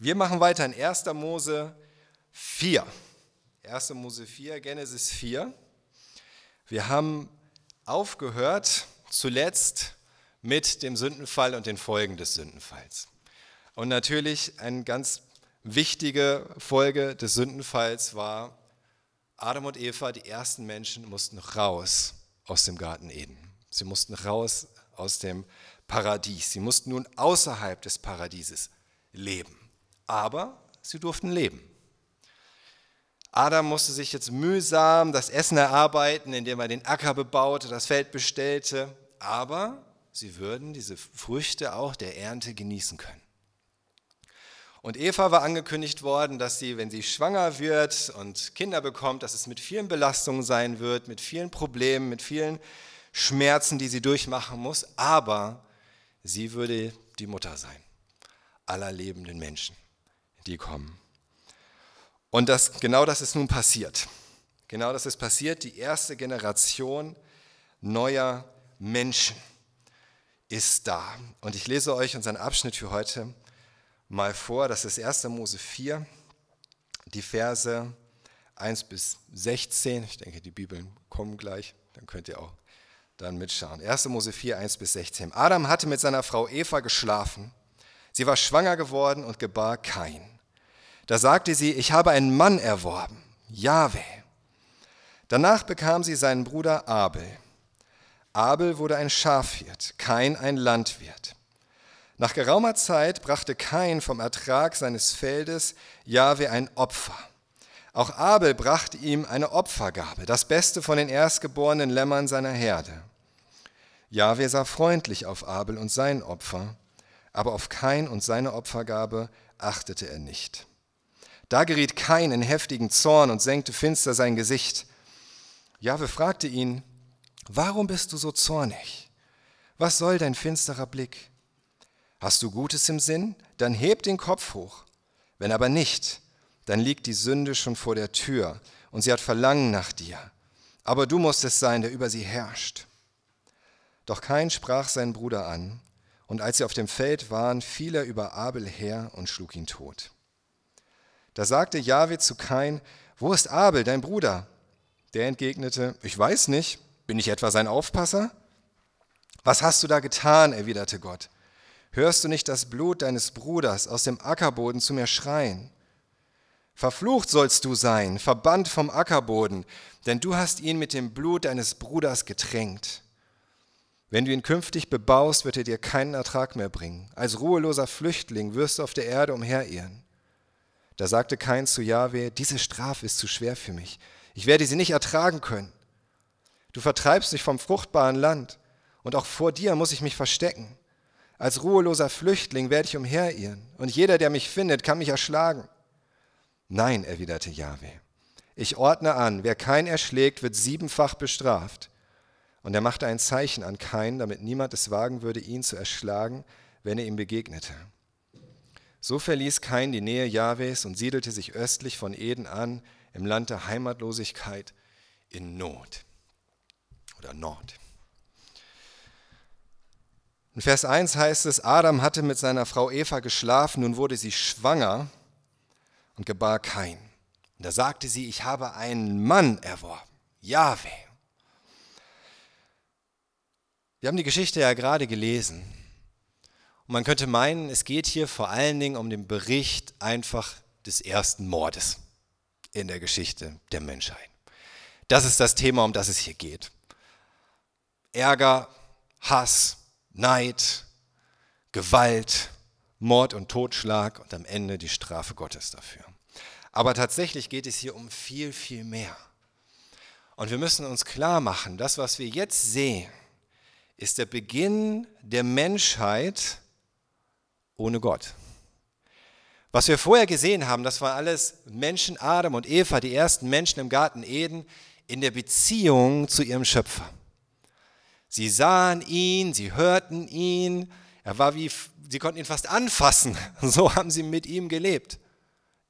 Wir machen weiter in 1. Mose 4. 1. Mose 4, Genesis 4. Wir haben aufgehört zuletzt mit dem Sündenfall und den Folgen des Sündenfalls. Und natürlich eine ganz wichtige Folge des Sündenfalls war, Adam und Eva, die ersten Menschen, mussten raus aus dem Garten Eden. Sie mussten raus aus dem Paradies. Sie mussten nun außerhalb des Paradieses leben. Aber sie durften leben. Adam musste sich jetzt mühsam das Essen erarbeiten, indem er den Acker bebaute, das Feld bestellte. Aber sie würden diese Früchte auch der Ernte genießen können. Und Eva war angekündigt worden, dass sie, wenn sie schwanger wird und Kinder bekommt, dass es mit vielen Belastungen sein wird, mit vielen Problemen, mit vielen Schmerzen, die sie durchmachen muss. Aber sie würde die Mutter sein aller lebenden Menschen, die kommen. Und das, genau das ist nun passiert. Genau das ist passiert. Die erste Generation neuer Menschen ist da. Und ich lese euch unseren Abschnitt für heute mal vor. Das ist 1. Mose 4, die Verse 1 bis 16. Ich denke, die Bibeln kommen gleich, dann könnt ihr auch dann mitschauen. 1. Mose 4, 1 bis 16. Adam hatte mit seiner Frau Eva geschlafen. Sie war schwanger geworden und gebar Kain. Da sagte sie, ich habe einen Mann erworben, Jahwe. Danach bekam sie seinen Bruder Abel. Abel wurde ein Schafhirt, Kain ein Landwirt. Nach geraumer Zeit brachte Kain vom Ertrag seines Feldes Jahwe ein Opfer. Auch Abel brachte ihm eine Opfergabe, das Beste von den erstgeborenen Lämmern seiner Herde. Jahwe sah freundlich auf Abel und sein Opfer, aber auf Kain und seine Opfergabe achtete er nicht. Da geriet Kain in heftigen Zorn und senkte finster sein Gesicht. Jahwe fragte ihn, warum bist du so zornig? Was soll dein finsterer Blick? Hast du Gutes im Sinn? Dann heb den Kopf hoch. Wenn aber nicht, dann liegt die Sünde schon vor der Tür und sie hat Verlangen nach dir. Aber du musst es sein, der über sie herrscht. Doch kein sprach seinen Bruder an, und als sie auf dem Feld waren, fiel er über Abel her und schlug ihn tot. Da sagte Jahwe zu Kain, wo ist Abel, dein Bruder? Der entgegnete, ich weiß nicht, bin ich etwa sein Aufpasser? Was hast du da getan? erwiderte Gott. Hörst du nicht das Blut deines Bruders aus dem Ackerboden zu mir schreien? Verflucht sollst du sein, verbannt vom Ackerboden, denn du hast ihn mit dem Blut deines Bruders getränkt. Wenn du ihn künftig bebaust, wird er dir keinen Ertrag mehr bringen. Als ruheloser Flüchtling wirst du auf der Erde umherirren. Da sagte Kain zu Jahwe, diese Strafe ist zu schwer für mich. Ich werde sie nicht ertragen können. Du vertreibst mich vom fruchtbaren Land, und auch vor dir muss ich mich verstecken. Als ruheloser Flüchtling werde ich umherirren, und jeder, der mich findet, kann mich erschlagen. Nein, erwiderte Jahwe, ich ordne an, wer kein erschlägt, wird siebenfach bestraft. Und er machte ein Zeichen an Kain, damit niemand es wagen würde, ihn zu erschlagen, wenn er ihm begegnete. So verließ Kain die Nähe Jahwes und siedelte sich östlich von Eden an, im Land der Heimatlosigkeit in Not oder Nord. In Vers 1 heißt es, Adam hatte mit seiner Frau Eva geschlafen, nun wurde sie schwanger und gebar Kain. Und da sagte sie, ich habe einen Mann erworben, Jahwe. Wir haben die Geschichte ja gerade gelesen. Und man könnte meinen, es geht hier vor allen Dingen um den Bericht einfach des ersten Mordes in der Geschichte der Menschheit. Das ist das Thema, um das es hier geht. Ärger, Hass, Neid, Gewalt, Mord und Totschlag und am Ende die Strafe Gottes dafür. Aber tatsächlich geht es hier um viel, viel mehr. Und wir müssen uns klar machen, das, was wir jetzt sehen, ist der Beginn der Menschheit ohne Gott. Was wir vorher gesehen haben, das war alles Menschen, Adam und Eva, die ersten Menschen im Garten Eden, in der Beziehung zu ihrem Schöpfer. Sie sahen ihn, sie hörten ihn. Er war wie, sie konnten ihn fast anfassen. So haben sie mit ihm gelebt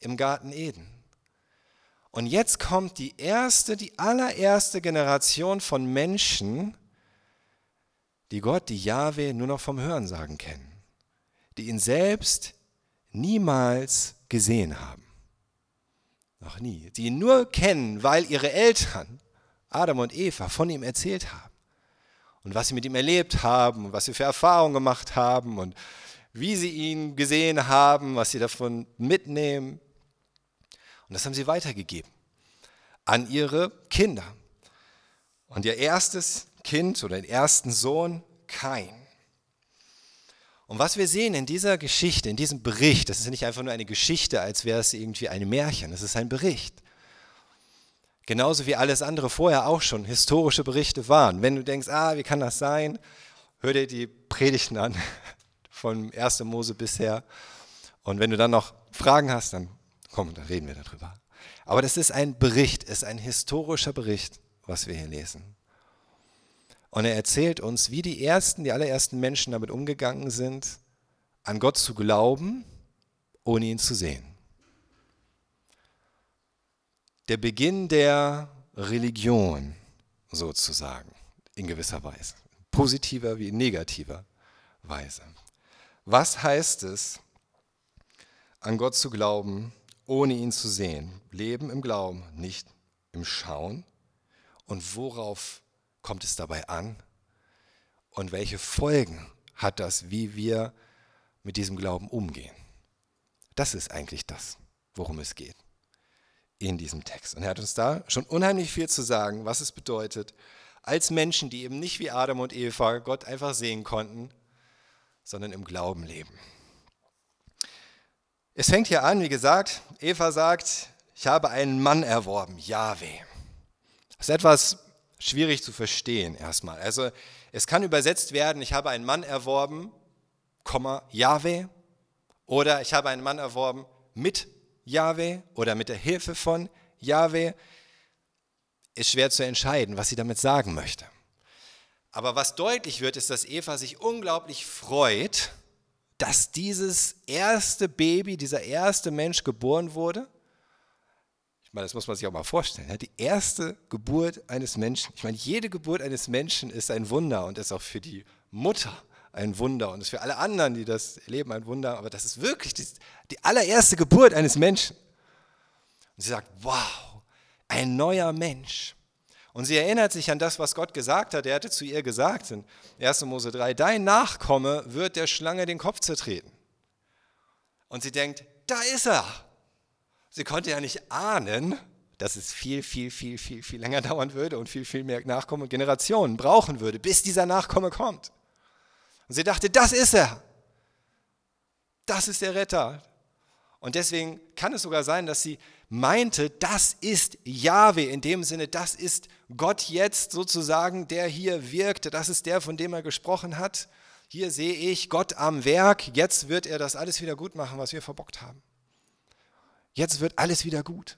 im Garten Eden. Und jetzt kommt die erste, die allererste Generation von Menschen, die Gott, die Jahwe nur noch vom Hörensagen kennen, die ihn selbst niemals gesehen haben. Noch nie. Die ihn nur kennen, weil ihre Eltern, Adam und Eva, von ihm erzählt haben. Und was sie mit ihm erlebt haben und was sie für Erfahrungen gemacht haben und wie sie ihn gesehen haben, was sie davon mitnehmen. Und das haben sie weitergegeben an ihre Kinder. Und ihr erstes Kind oder den ersten Sohn, Kain. Und was wir sehen in dieser Geschichte, in diesem Bericht, das ist nicht einfach nur eine Geschichte, als wäre es irgendwie ein Märchen, es ist ein Bericht. Genauso wie alles andere vorher auch schon historische Berichte waren. Wenn du denkst, ah, wie kann das sein? Hör dir die Predigten an, von 1. Mose bisher. Und wenn du dann noch Fragen hast, dann komm, dann reden wir darüber. Aber das ist ein Bericht, ist ein historischer Bericht, was wir hier lesen. Und er erzählt uns, wie die ersten, die allerersten Menschen damit umgegangen sind, an Gott zu glauben, ohne ihn zu sehen. Der Beginn der Religion sozusagen, in gewisser Weise. Positiver wie in negativer Weise. Was heißt es, an Gott zu glauben, ohne ihn zu sehen? Leben im Glauben, nicht im Schauen. Und worauf kommt es dabei an? Und welche Folgen hat das, wie wir mit diesem Glauben umgehen? Das ist eigentlich das, worum es geht in diesem Text. Und er hat uns da schon unheimlich viel zu sagen, was es bedeutet, als Menschen, die eben nicht wie Adam und Eva Gott einfach sehen konnten, sondern im Glauben leben. Es fängt hier an, wie gesagt, Eva sagt, ich habe einen Mann erworben, Yahweh. Das ist etwas schwierig zu verstehen erstmal. Also es kann übersetzt werden, ich habe einen Mann erworben, Komma, Yahweh, oder ich habe einen Mann erworben mit Yahweh oder mit der Hilfe von Yahweh. Ist schwer zu entscheiden, was sie damit sagen möchte. Aber was deutlich wird, ist, dass Eva sich unglaublich freut, dass dieses erste Baby, dieser erste Mensch geboren wurde meine, das muss man sich auch mal vorstellen. Die erste Geburt eines Menschen, ich meine, jede Geburt eines Menschen ist ein Wunder und ist auch für die Mutter ein Wunder und ist für alle anderen, die das erleben, ein Wunder. Aber das ist wirklich die, die allererste Geburt eines Menschen. Und sie sagt, wow, ein neuer Mensch. Und sie erinnert sich an das, was Gott gesagt hat. Er hatte zu ihr gesagt in 1. Mose 3, dein Nachkomme wird der Schlange den Kopf zertreten. Und sie denkt, da ist er. Sie konnte ja nicht ahnen, dass es viel, viel, viel, viel, viel länger dauern würde und viel, viel mehr Nachkommen und Generationen brauchen würde, bis dieser Nachkomme kommt. Und sie dachte, das ist er. Das ist der Retter. Und deswegen kann es sogar sein, dass sie meinte, das ist Jahwe, in dem Sinne, das ist Gott jetzt sozusagen, der hier wirkt, das ist der, von dem er gesprochen hat. Hier sehe ich Gott am Werk, jetzt wird er das alles wieder gut machen, was wir verbockt haben. Jetzt wird alles wieder gut.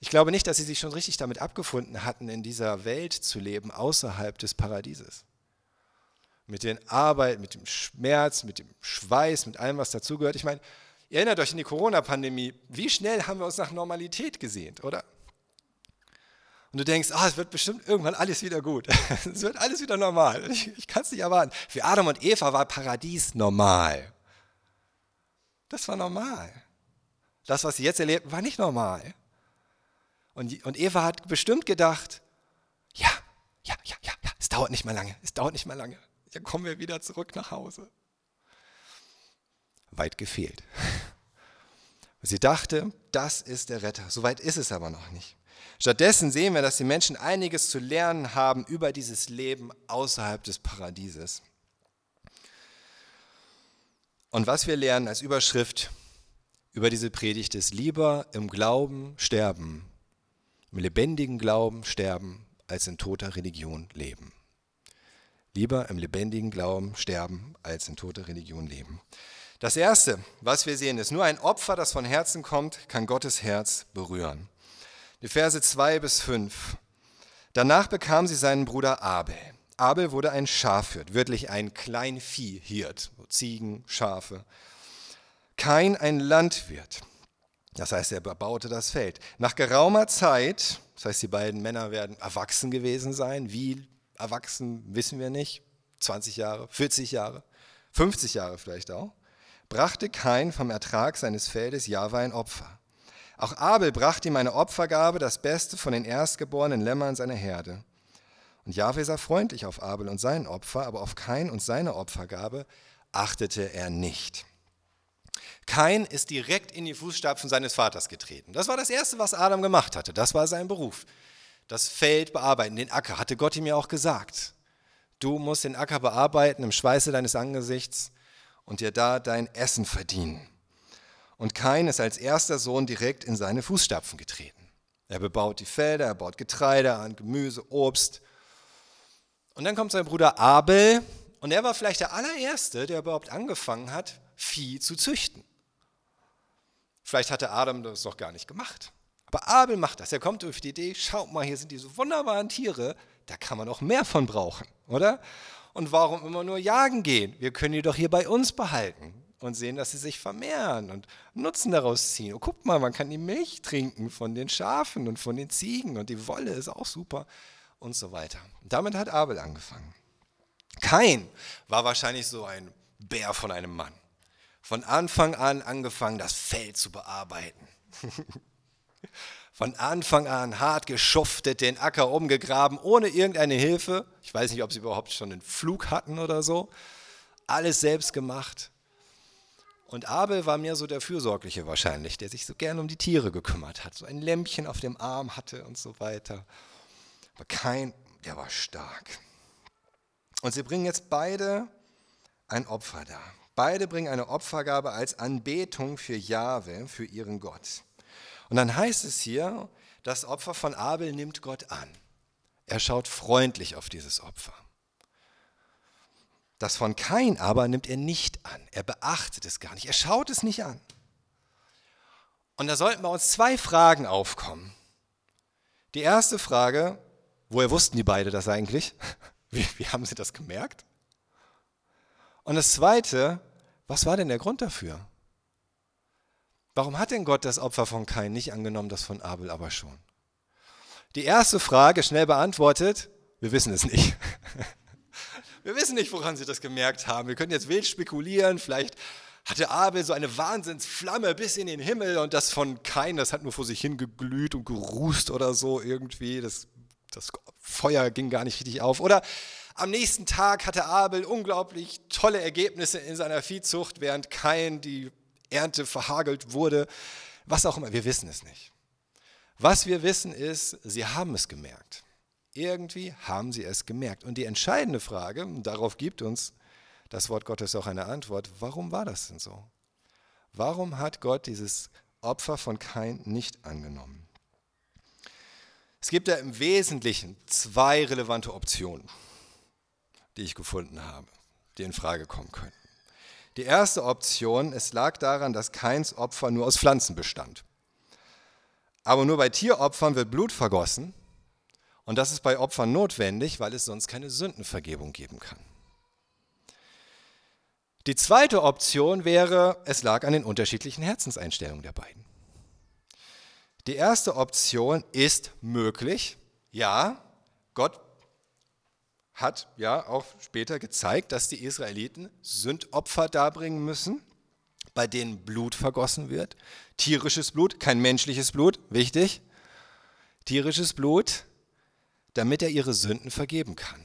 Ich glaube nicht, dass sie sich schon richtig damit abgefunden hatten, in dieser Welt zu leben, außerhalb des Paradieses. Mit den Arbeit, mit dem Schmerz, mit dem Schweiß, mit allem, was dazugehört. Ich meine, ihr erinnert euch an die Corona-Pandemie. Wie schnell haben wir uns nach Normalität gesehnt, oder? Und du denkst, ah, es wird bestimmt irgendwann alles wieder gut. es wird alles wieder normal. Ich, ich kann es nicht erwarten. Für Adam und Eva war Paradies normal. Das war normal. Das, was sie jetzt erlebten, war nicht normal. Und, und Eva hat bestimmt gedacht, ja, ja, ja, ja, ja, es dauert nicht mehr lange, es dauert nicht mehr lange. Dann kommen wir wieder zurück nach Hause. Weit gefehlt. Sie dachte, das ist der Retter. So weit ist es aber noch nicht. Stattdessen sehen wir, dass die Menschen einiges zu lernen haben über dieses Leben außerhalb des Paradieses. Und was wir lernen als Überschrift über diese Predigt ist, lieber im Glauben sterben, im lebendigen Glauben sterben, als in toter Religion leben. Lieber im lebendigen Glauben sterben, als in toter Religion leben. Das Erste, was wir sehen, ist, nur ein Opfer, das von Herzen kommt, kann Gottes Herz berühren. Die Verse 2 bis 5. Danach bekam sie seinen Bruder Abel. Abel wurde ein Schafhirt, wirklich ein Kleinviehhirt, Ziegen, Schafe kein ein Landwirt. Das heißt, er bebaute das Feld. Nach geraumer Zeit, das heißt, die beiden Männer werden erwachsen gewesen sein. Wie erwachsen, wissen wir nicht. 20 Jahre, 40 Jahre, 50 Jahre vielleicht auch. brachte Kain vom Ertrag seines Feldes Jahwe ein Opfer. Auch Abel brachte ihm eine Opfergabe, das Beste von den erstgeborenen Lämmern seiner Herde. Und Jahwe sah freundlich auf Abel und sein Opfer, aber auf Kain und seine Opfergabe achtete er nicht. Kain ist direkt in die Fußstapfen seines Vaters getreten. Das war das Erste, was Adam gemacht hatte. Das war sein Beruf. Das Feld bearbeiten, den Acker, hatte Gott ihm ja auch gesagt. Du musst den Acker bearbeiten im Schweiße deines Angesichts und dir da dein Essen verdienen. Und Kain ist als erster Sohn direkt in seine Fußstapfen getreten. Er bebaut die Felder, er baut Getreide an, Gemüse, Obst. Und dann kommt sein Bruder Abel und er war vielleicht der allererste, der überhaupt angefangen hat, Vieh zu züchten. Vielleicht hatte Adam das noch gar nicht gemacht. Aber Abel macht das. Er kommt auf die Idee, schaut mal, hier sind diese wunderbaren Tiere, da kann man auch mehr von brauchen, oder? Und warum immer nur jagen gehen? Wir können die doch hier bei uns behalten und sehen, dass sie sich vermehren und Nutzen daraus ziehen. Oh, guck mal, man kann die Milch trinken von den Schafen und von den Ziegen und die Wolle ist auch super und so weiter. Damit hat Abel angefangen. Kain war wahrscheinlich so ein Bär von einem Mann. Von Anfang an angefangen, das Feld zu bearbeiten. Von Anfang an hart geschuftet, den Acker umgegraben, ohne irgendeine Hilfe. Ich weiß nicht, ob sie überhaupt schon einen Flug hatten oder so. Alles selbst gemacht. Und Abel war mir so der Fürsorgliche wahrscheinlich, der sich so gern um die Tiere gekümmert hat, so ein Lämpchen auf dem Arm hatte und so weiter. Aber kein, der war stark. Und sie bringen jetzt beide ein Opfer dar. Beide bringen eine Opfergabe als Anbetung für Jahwe, für ihren Gott. Und dann heißt es hier, das Opfer von Abel nimmt Gott an. Er schaut freundlich auf dieses Opfer. Das von Kain aber nimmt er nicht an. Er beachtet es gar nicht. Er schaut es nicht an. Und da sollten bei uns zwei Fragen aufkommen. Die erste Frage, woher wussten die beide das eigentlich? Wie, wie haben sie das gemerkt? Und das zweite, was war denn der Grund dafür? Warum hat denn Gott das Opfer von Kain nicht angenommen, das von Abel aber schon? Die erste Frage, schnell beantwortet, wir wissen es nicht. Wir wissen nicht, woran sie das gemerkt haben. Wir können jetzt wild spekulieren, vielleicht hatte Abel so eine Wahnsinnsflamme bis in den Himmel und das von Kain, das hat nur vor sich hingeglüht und gerußt oder so irgendwie. Das, das Feuer ging gar nicht richtig auf. Oder am nächsten Tag hatte Abel unglaublich tolle Ergebnisse in seiner Viehzucht, während Kain die Ernte verhagelt wurde, was auch immer, wir wissen es nicht. Was wir wissen ist, sie haben es gemerkt. Irgendwie haben sie es gemerkt. Und die entscheidende Frage, darauf gibt uns das Wort Gottes auch eine Antwort, warum war das denn so? Warum hat Gott dieses Opfer von Kain nicht angenommen? Es gibt ja im Wesentlichen zwei relevante Optionen, die ich gefunden habe, die in Frage kommen können. Die erste Option, es lag daran, dass Keins Opfer nur aus Pflanzen bestand. Aber nur bei Tieropfern wird Blut vergossen und das ist bei Opfern notwendig, weil es sonst keine Sündenvergebung geben kann. Die zweite Option wäre, es lag an den unterschiedlichen Herzenseinstellungen der beiden. Die erste Option ist möglich. Ja, Gott hat ja auch später gezeigt, dass die Israeliten Sündopfer darbringen müssen, bei denen Blut vergossen wird. Tierisches Blut, kein menschliches Blut, wichtig. Tierisches Blut, damit er ihre Sünden vergeben kann.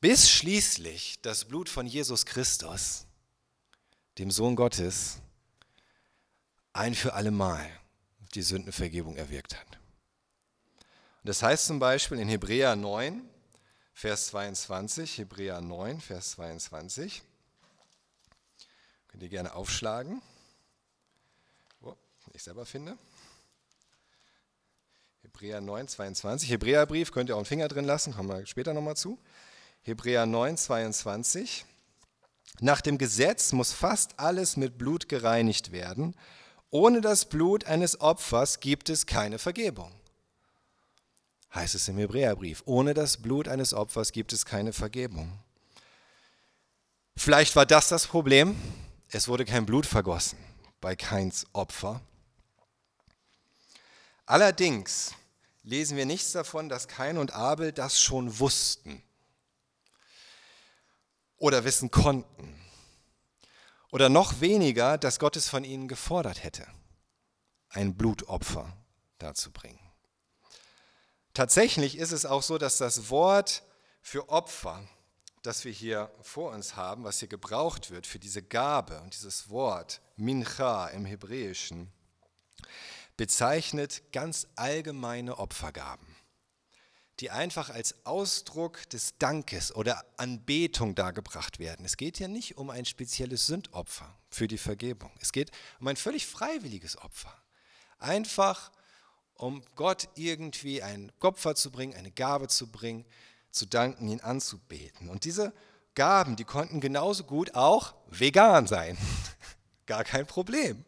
Bis schließlich das Blut von Jesus Christus, dem Sohn Gottes, ein für allemal die Sündenvergebung erwirkt hat. Das heißt zum Beispiel in Hebräer 9, Vers 22, Hebräer 9, Vers 22, könnt ihr gerne aufschlagen, oh, ich selber finde. Hebräer 9, 22, Hebräerbrief, könnt ihr auch einen Finger drin lassen, kommen wir später nochmal zu. Hebräer 9, 22. Nach dem Gesetz muss fast alles mit Blut gereinigt werden. Ohne das Blut eines Opfers gibt es keine Vergebung heißt es im Hebräerbrief. Ohne das Blut eines Opfers gibt es keine Vergebung. Vielleicht war das das Problem. Es wurde kein Blut vergossen bei Keins Opfer. Allerdings lesen wir nichts davon, dass Kain und Abel das schon wussten oder wissen konnten. oder noch weniger, dass Gott es von ihnen gefordert hätte, ein Blutopfer darzubringen. Tatsächlich ist es auch so, dass das Wort für Opfer, das wir hier vor uns haben, was hier gebraucht wird für diese Gabe und dieses Wort Mincha im Hebräischen, bezeichnet ganz allgemeine Opfergaben, die einfach als Ausdruck des Dankes oder Anbetung dargebracht werden. Es geht hier nicht um ein spezielles Sündopfer für die Vergebung. Es geht um ein völlig freiwilliges Opfer. Einfach um Gott irgendwie ein Opfer zu bringen, eine Gabe zu bringen, zu danken, ihn anzubeten. Und diese Gaben, die konnten genauso gut auch vegan sein. Gar kein Problem.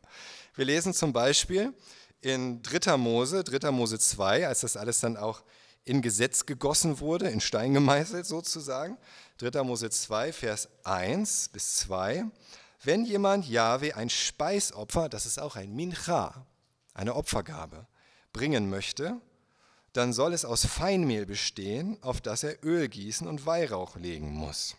Wir lesen zum Beispiel in 3. Mose, 3. Mose 2, als das alles dann auch in Gesetz gegossen wurde, in Stein gemeißelt sozusagen. 3. Mose 2, Vers 1 bis 2. Wenn jemand Jahwe ein Speisopfer, das ist auch ein Mincha, eine Opfergabe, bringen möchte, dann soll es aus Feinmehl bestehen, auf das er Öl gießen und Weihrauch legen muss.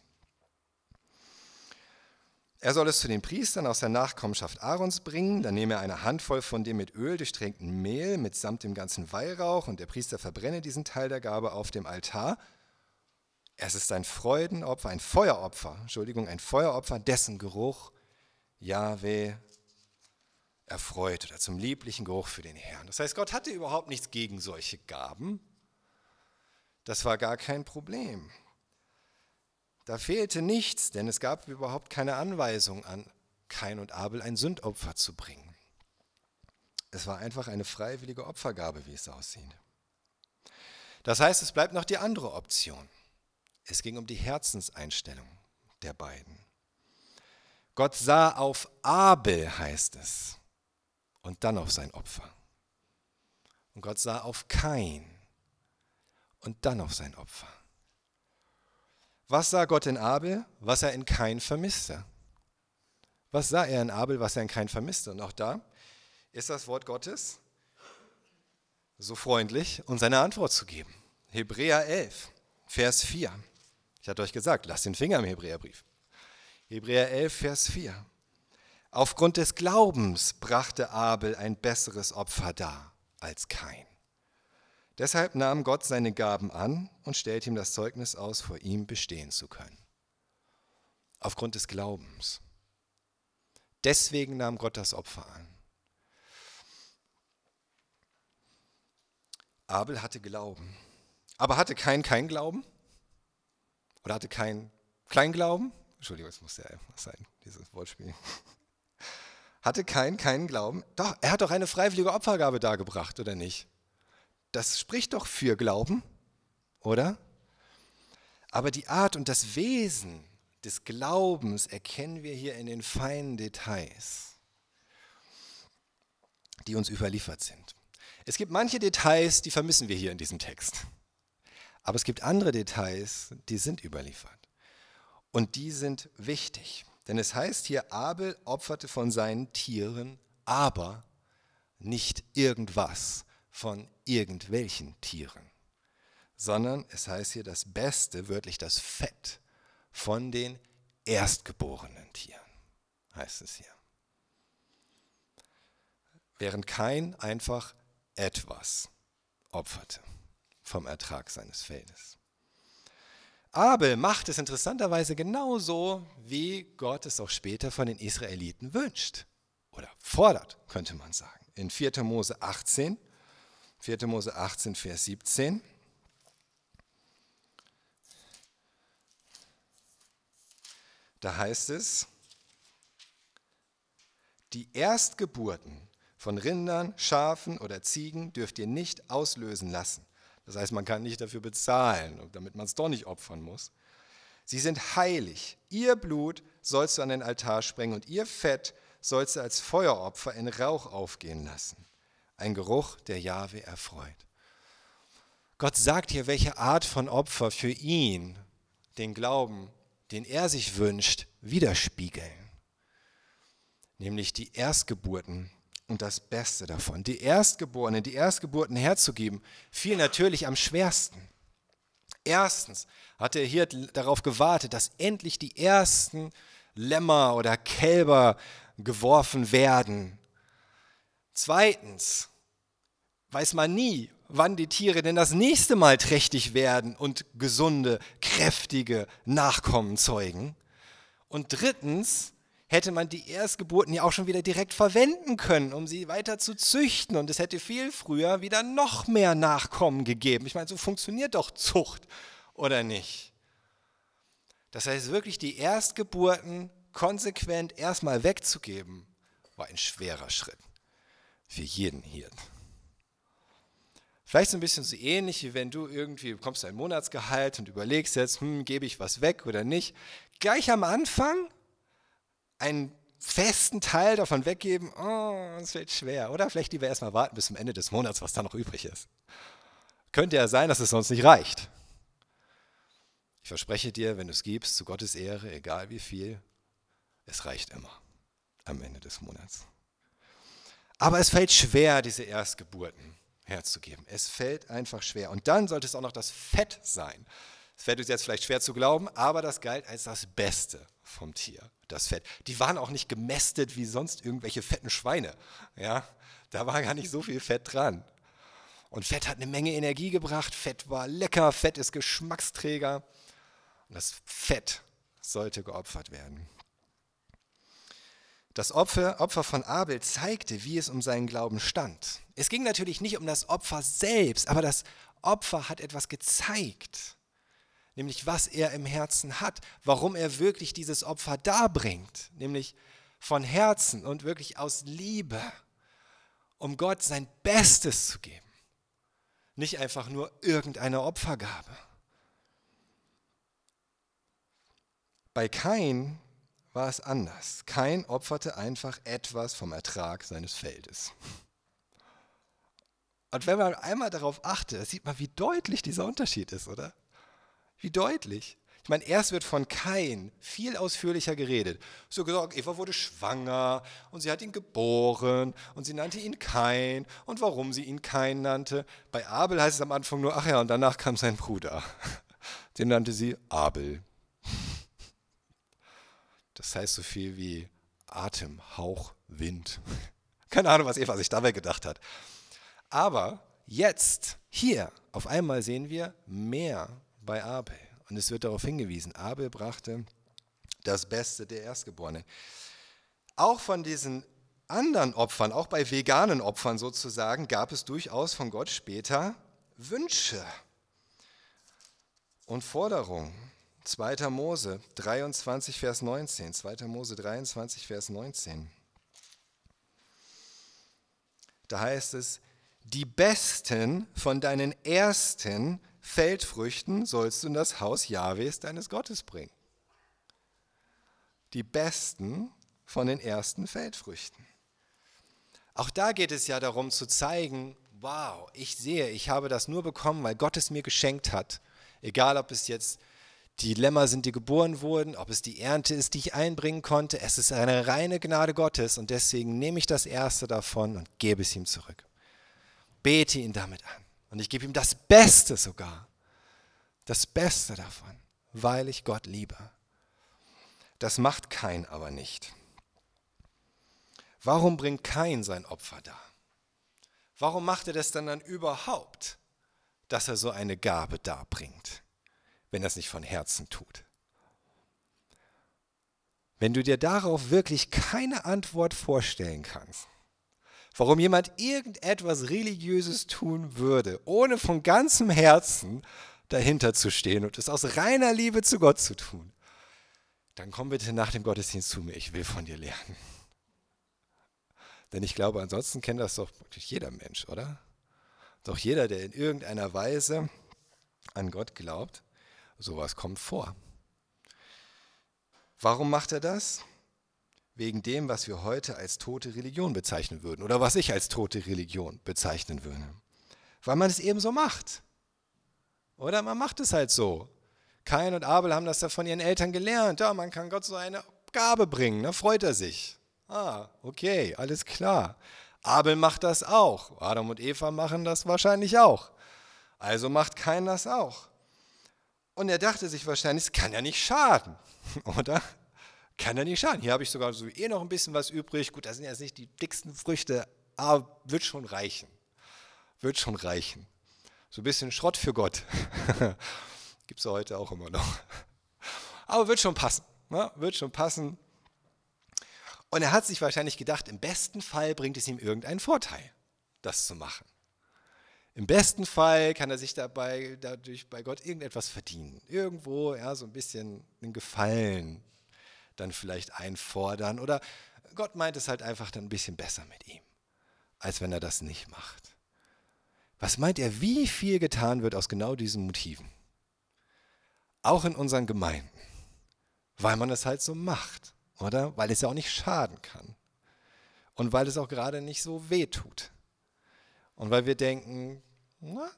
Er soll es zu den Priestern aus der Nachkommenschaft Aarons bringen, dann nehme er eine Handvoll von dem mit Öl durchtränkten Mehl mitsamt dem ganzen Weihrauch und der Priester verbrenne diesen Teil der Gabe auf dem Altar. Es ist ein Freudenopfer, ein Feueropfer, Entschuldigung, ein Feueropfer, dessen Geruch Jahwe erfreut oder zum lieblichen Geruch für den Herrn. Das heißt, Gott hatte überhaupt nichts gegen solche Gaben. Das war gar kein Problem. Da fehlte nichts, denn es gab überhaupt keine Anweisung an Kain und Abel, ein Sündopfer zu bringen. Es war einfach eine freiwillige Opfergabe, wie es aussieht. Das heißt, es bleibt noch die andere Option. Es ging um die Herzenseinstellung der beiden. Gott sah auf Abel, heißt es und dann auf sein Opfer. Und Gott sah auf Kain und dann auf sein Opfer. Was sah Gott in Abel, was er in Kain vermisste? Was sah er in Abel, was er in Kain vermisste? Und auch da ist das Wort Gottes so freundlich, uns eine Antwort zu geben. Hebräer 11, Vers 4. Ich hatte euch gesagt, lasst den Finger im Hebräerbrief. Hebräer 11, Vers 4. Aufgrund des Glaubens brachte Abel ein besseres Opfer dar als Kain. Deshalb nahm Gott seine Gaben an und stellte ihm das Zeugnis aus, vor ihm bestehen zu können. Aufgrund des Glaubens. Deswegen nahm Gott das Opfer an. Abel hatte Glauben. Aber hatte kein kein Glauben? Oder hatte kein Kleinglauben? Entschuldigung, es muss ja was sein, dieses Wortspiel hatte kein, keinen Glauben. Doch, er hat doch eine freiwillige Opfergabe dargebracht, oder nicht? Das spricht doch für Glauben, oder? Aber die Art und das Wesen des Glaubens erkennen wir hier in den feinen Details, die uns überliefert sind. Es gibt manche Details, die vermissen wir hier in diesem Text. Aber es gibt andere Details, die sind überliefert. Und die sind wichtig. Denn es heißt hier, Abel opferte von seinen Tieren, aber nicht irgendwas von irgendwelchen Tieren, sondern es heißt hier das Beste, wörtlich das Fett von den erstgeborenen Tieren, heißt es hier. Während kein einfach etwas opferte vom Ertrag seines Feldes. Abel macht es interessanterweise genauso, wie Gott es auch später von den Israeliten wünscht oder fordert, könnte man sagen. In 4. Mose 18, 4. Mose 18, Vers 17. Da heißt es, die Erstgeburten von Rindern, Schafen oder Ziegen dürft ihr nicht auslösen lassen. Das heißt, man kann nicht dafür bezahlen, damit man es doch nicht opfern muss. Sie sind heilig. Ihr Blut sollst du an den Altar sprengen und ihr Fett sollst du als Feueropfer in Rauch aufgehen lassen. Ein Geruch, der Jahwe erfreut. Gott sagt hier, welche Art von Opfer für ihn den Glauben, den er sich wünscht, widerspiegeln. Nämlich die Erstgeburten und das Beste davon. Die Erstgeborenen, die Erstgeburten herzugeben, fiel natürlich am schwersten. Erstens hatte er hier darauf gewartet, dass endlich die ersten Lämmer oder Kälber geworfen werden. Zweitens weiß man nie, wann die Tiere denn das nächste Mal trächtig werden und gesunde, kräftige Nachkommen zeugen. Und drittens hätte man die Erstgeburten ja auch schon wieder direkt verwenden können, um sie weiter zu züchten. Und es hätte viel früher wieder noch mehr Nachkommen gegeben. Ich meine, so funktioniert doch Zucht, oder nicht? Das heißt, wirklich die Erstgeburten konsequent erstmal wegzugeben, war ein schwerer Schritt für jeden Hirten. Vielleicht so ein bisschen so ähnlich, wie wenn du irgendwie bekommst ein Monatsgehalt und überlegst jetzt, hm, gebe ich was weg oder nicht. Gleich am Anfang einen festen Teil davon weggeben, oh, das wird schwer. Oder vielleicht lieber erstmal warten bis zum Ende des Monats, was da noch übrig ist. Könnte ja sein, dass es sonst nicht reicht. Ich verspreche dir, wenn du es gibst, zu Gottes Ehre, egal wie viel, es reicht immer am Ende des Monats. Aber es fällt schwer, diese Erstgeburten herzugeben. Es fällt einfach schwer. Und dann sollte es auch noch das Fett sein. Das Fett ist jetzt vielleicht schwer zu glauben, aber das galt als das Beste vom Tier, das Fett. Die waren auch nicht gemästet wie sonst irgendwelche fetten Schweine. Ja, da war gar nicht so viel Fett dran. Und Fett hat eine Menge Energie gebracht. Fett war lecker. Fett ist Geschmacksträger. Und das Fett sollte geopfert werden. Das Opfer, Opfer von Abel zeigte, wie es um seinen Glauben stand. Es ging natürlich nicht um das Opfer selbst, aber das Opfer hat etwas gezeigt nämlich was er im Herzen hat, warum er wirklich dieses Opfer darbringt, nämlich von Herzen und wirklich aus Liebe, um Gott sein Bestes zu geben, nicht einfach nur irgendeine Opfergabe. Bei Kain war es anders. Kain opferte einfach etwas vom Ertrag seines Feldes. Und wenn man einmal darauf achtet, sieht man, wie deutlich dieser Unterschied ist, oder? Wie deutlich. Ich meine, erst wird von Kain viel ausführlicher geredet. So gesagt, Eva wurde schwanger und sie hat ihn geboren und sie nannte ihn Kain und warum sie ihn Kain nannte. Bei Abel heißt es am Anfang nur, ach ja, und danach kam sein Bruder. Den nannte sie Abel. Das heißt so viel wie Atem, Hauch, Wind. Keine Ahnung, was Eva sich dabei gedacht hat. Aber jetzt, hier, auf einmal sehen wir mehr bei Abel. Und es wird darauf hingewiesen, Abel brachte das Beste der Erstgeborenen. Auch von diesen anderen Opfern, auch bei veganen Opfern sozusagen, gab es durchaus von Gott später Wünsche und Forderungen. 2. Mose 23, Vers 19. 2. Mose 23, Vers 19. Da heißt es, die Besten von deinen Ersten Feldfrüchten sollst du in das Haus Jahwes deines Gottes bringen. Die besten von den ersten Feldfrüchten. Auch da geht es ja darum zu zeigen, wow, ich sehe, ich habe das nur bekommen, weil Gott es mir geschenkt hat. Egal, ob es jetzt die Lämmer sind, die geboren wurden, ob es die Ernte ist, die ich einbringen konnte. Es ist eine reine Gnade Gottes und deswegen nehme ich das Erste davon und gebe es ihm zurück. Bete ihn damit an. Und ich gebe ihm das Beste sogar. Das Beste davon, weil ich Gott liebe. Das macht kein aber nicht. Warum bringt kein sein Opfer da? Warum macht er das dann dann überhaupt, dass er so eine Gabe darbringt, wenn er es nicht von Herzen tut? Wenn du dir darauf wirklich keine Antwort vorstellen kannst, warum jemand irgendetwas Religiöses tun würde, ohne von ganzem Herzen dahinter zu stehen und es aus reiner Liebe zu Gott zu tun, dann komm bitte nach dem Gottesdienst zu mir, ich will von dir lernen. Denn ich glaube, ansonsten kennt das doch jeder Mensch, oder? Doch jeder, der in irgendeiner Weise an Gott glaubt, sowas kommt vor. Warum macht er das? Wegen dem, was wir heute als tote Religion bezeichnen würden oder was ich als tote Religion bezeichnen würde. Weil man es eben so macht. Oder man macht es halt so. Kain und Abel haben das ja von ihren Eltern gelernt. Ja, man kann Gott so eine Gabe bringen, da freut er sich. Ah, okay, alles klar. Abel macht das auch. Adam und Eva machen das wahrscheinlich auch. Also macht Kain das auch. Und er dachte sich wahrscheinlich, es kann ja nicht schaden, oder? Kann ja nicht schaden. Hier habe ich sogar so eh noch ein bisschen was übrig. Gut, das sind jetzt nicht die dicksten Früchte, aber wird schon reichen. Wird schon reichen. So ein bisschen Schrott für Gott. Gibt es heute auch immer noch. Aber wird schon passen. Ne? Wird schon passen. Und er hat sich wahrscheinlich gedacht, im besten Fall bringt es ihm irgendeinen Vorteil, das zu machen. Im besten Fall kann er sich dabei dadurch bei Gott irgendetwas verdienen. Irgendwo ja, so ein bisschen einen Gefallen dann vielleicht einfordern. Oder Gott meint es halt einfach dann ein bisschen besser mit ihm, als wenn er das nicht macht. Was meint er, wie viel getan wird aus genau diesen Motiven? Auch in unseren Gemeinden. Weil man es halt so macht, oder? Weil es ja auch nicht schaden kann. Und weil es auch gerade nicht so weh tut. Und weil wir denken, na,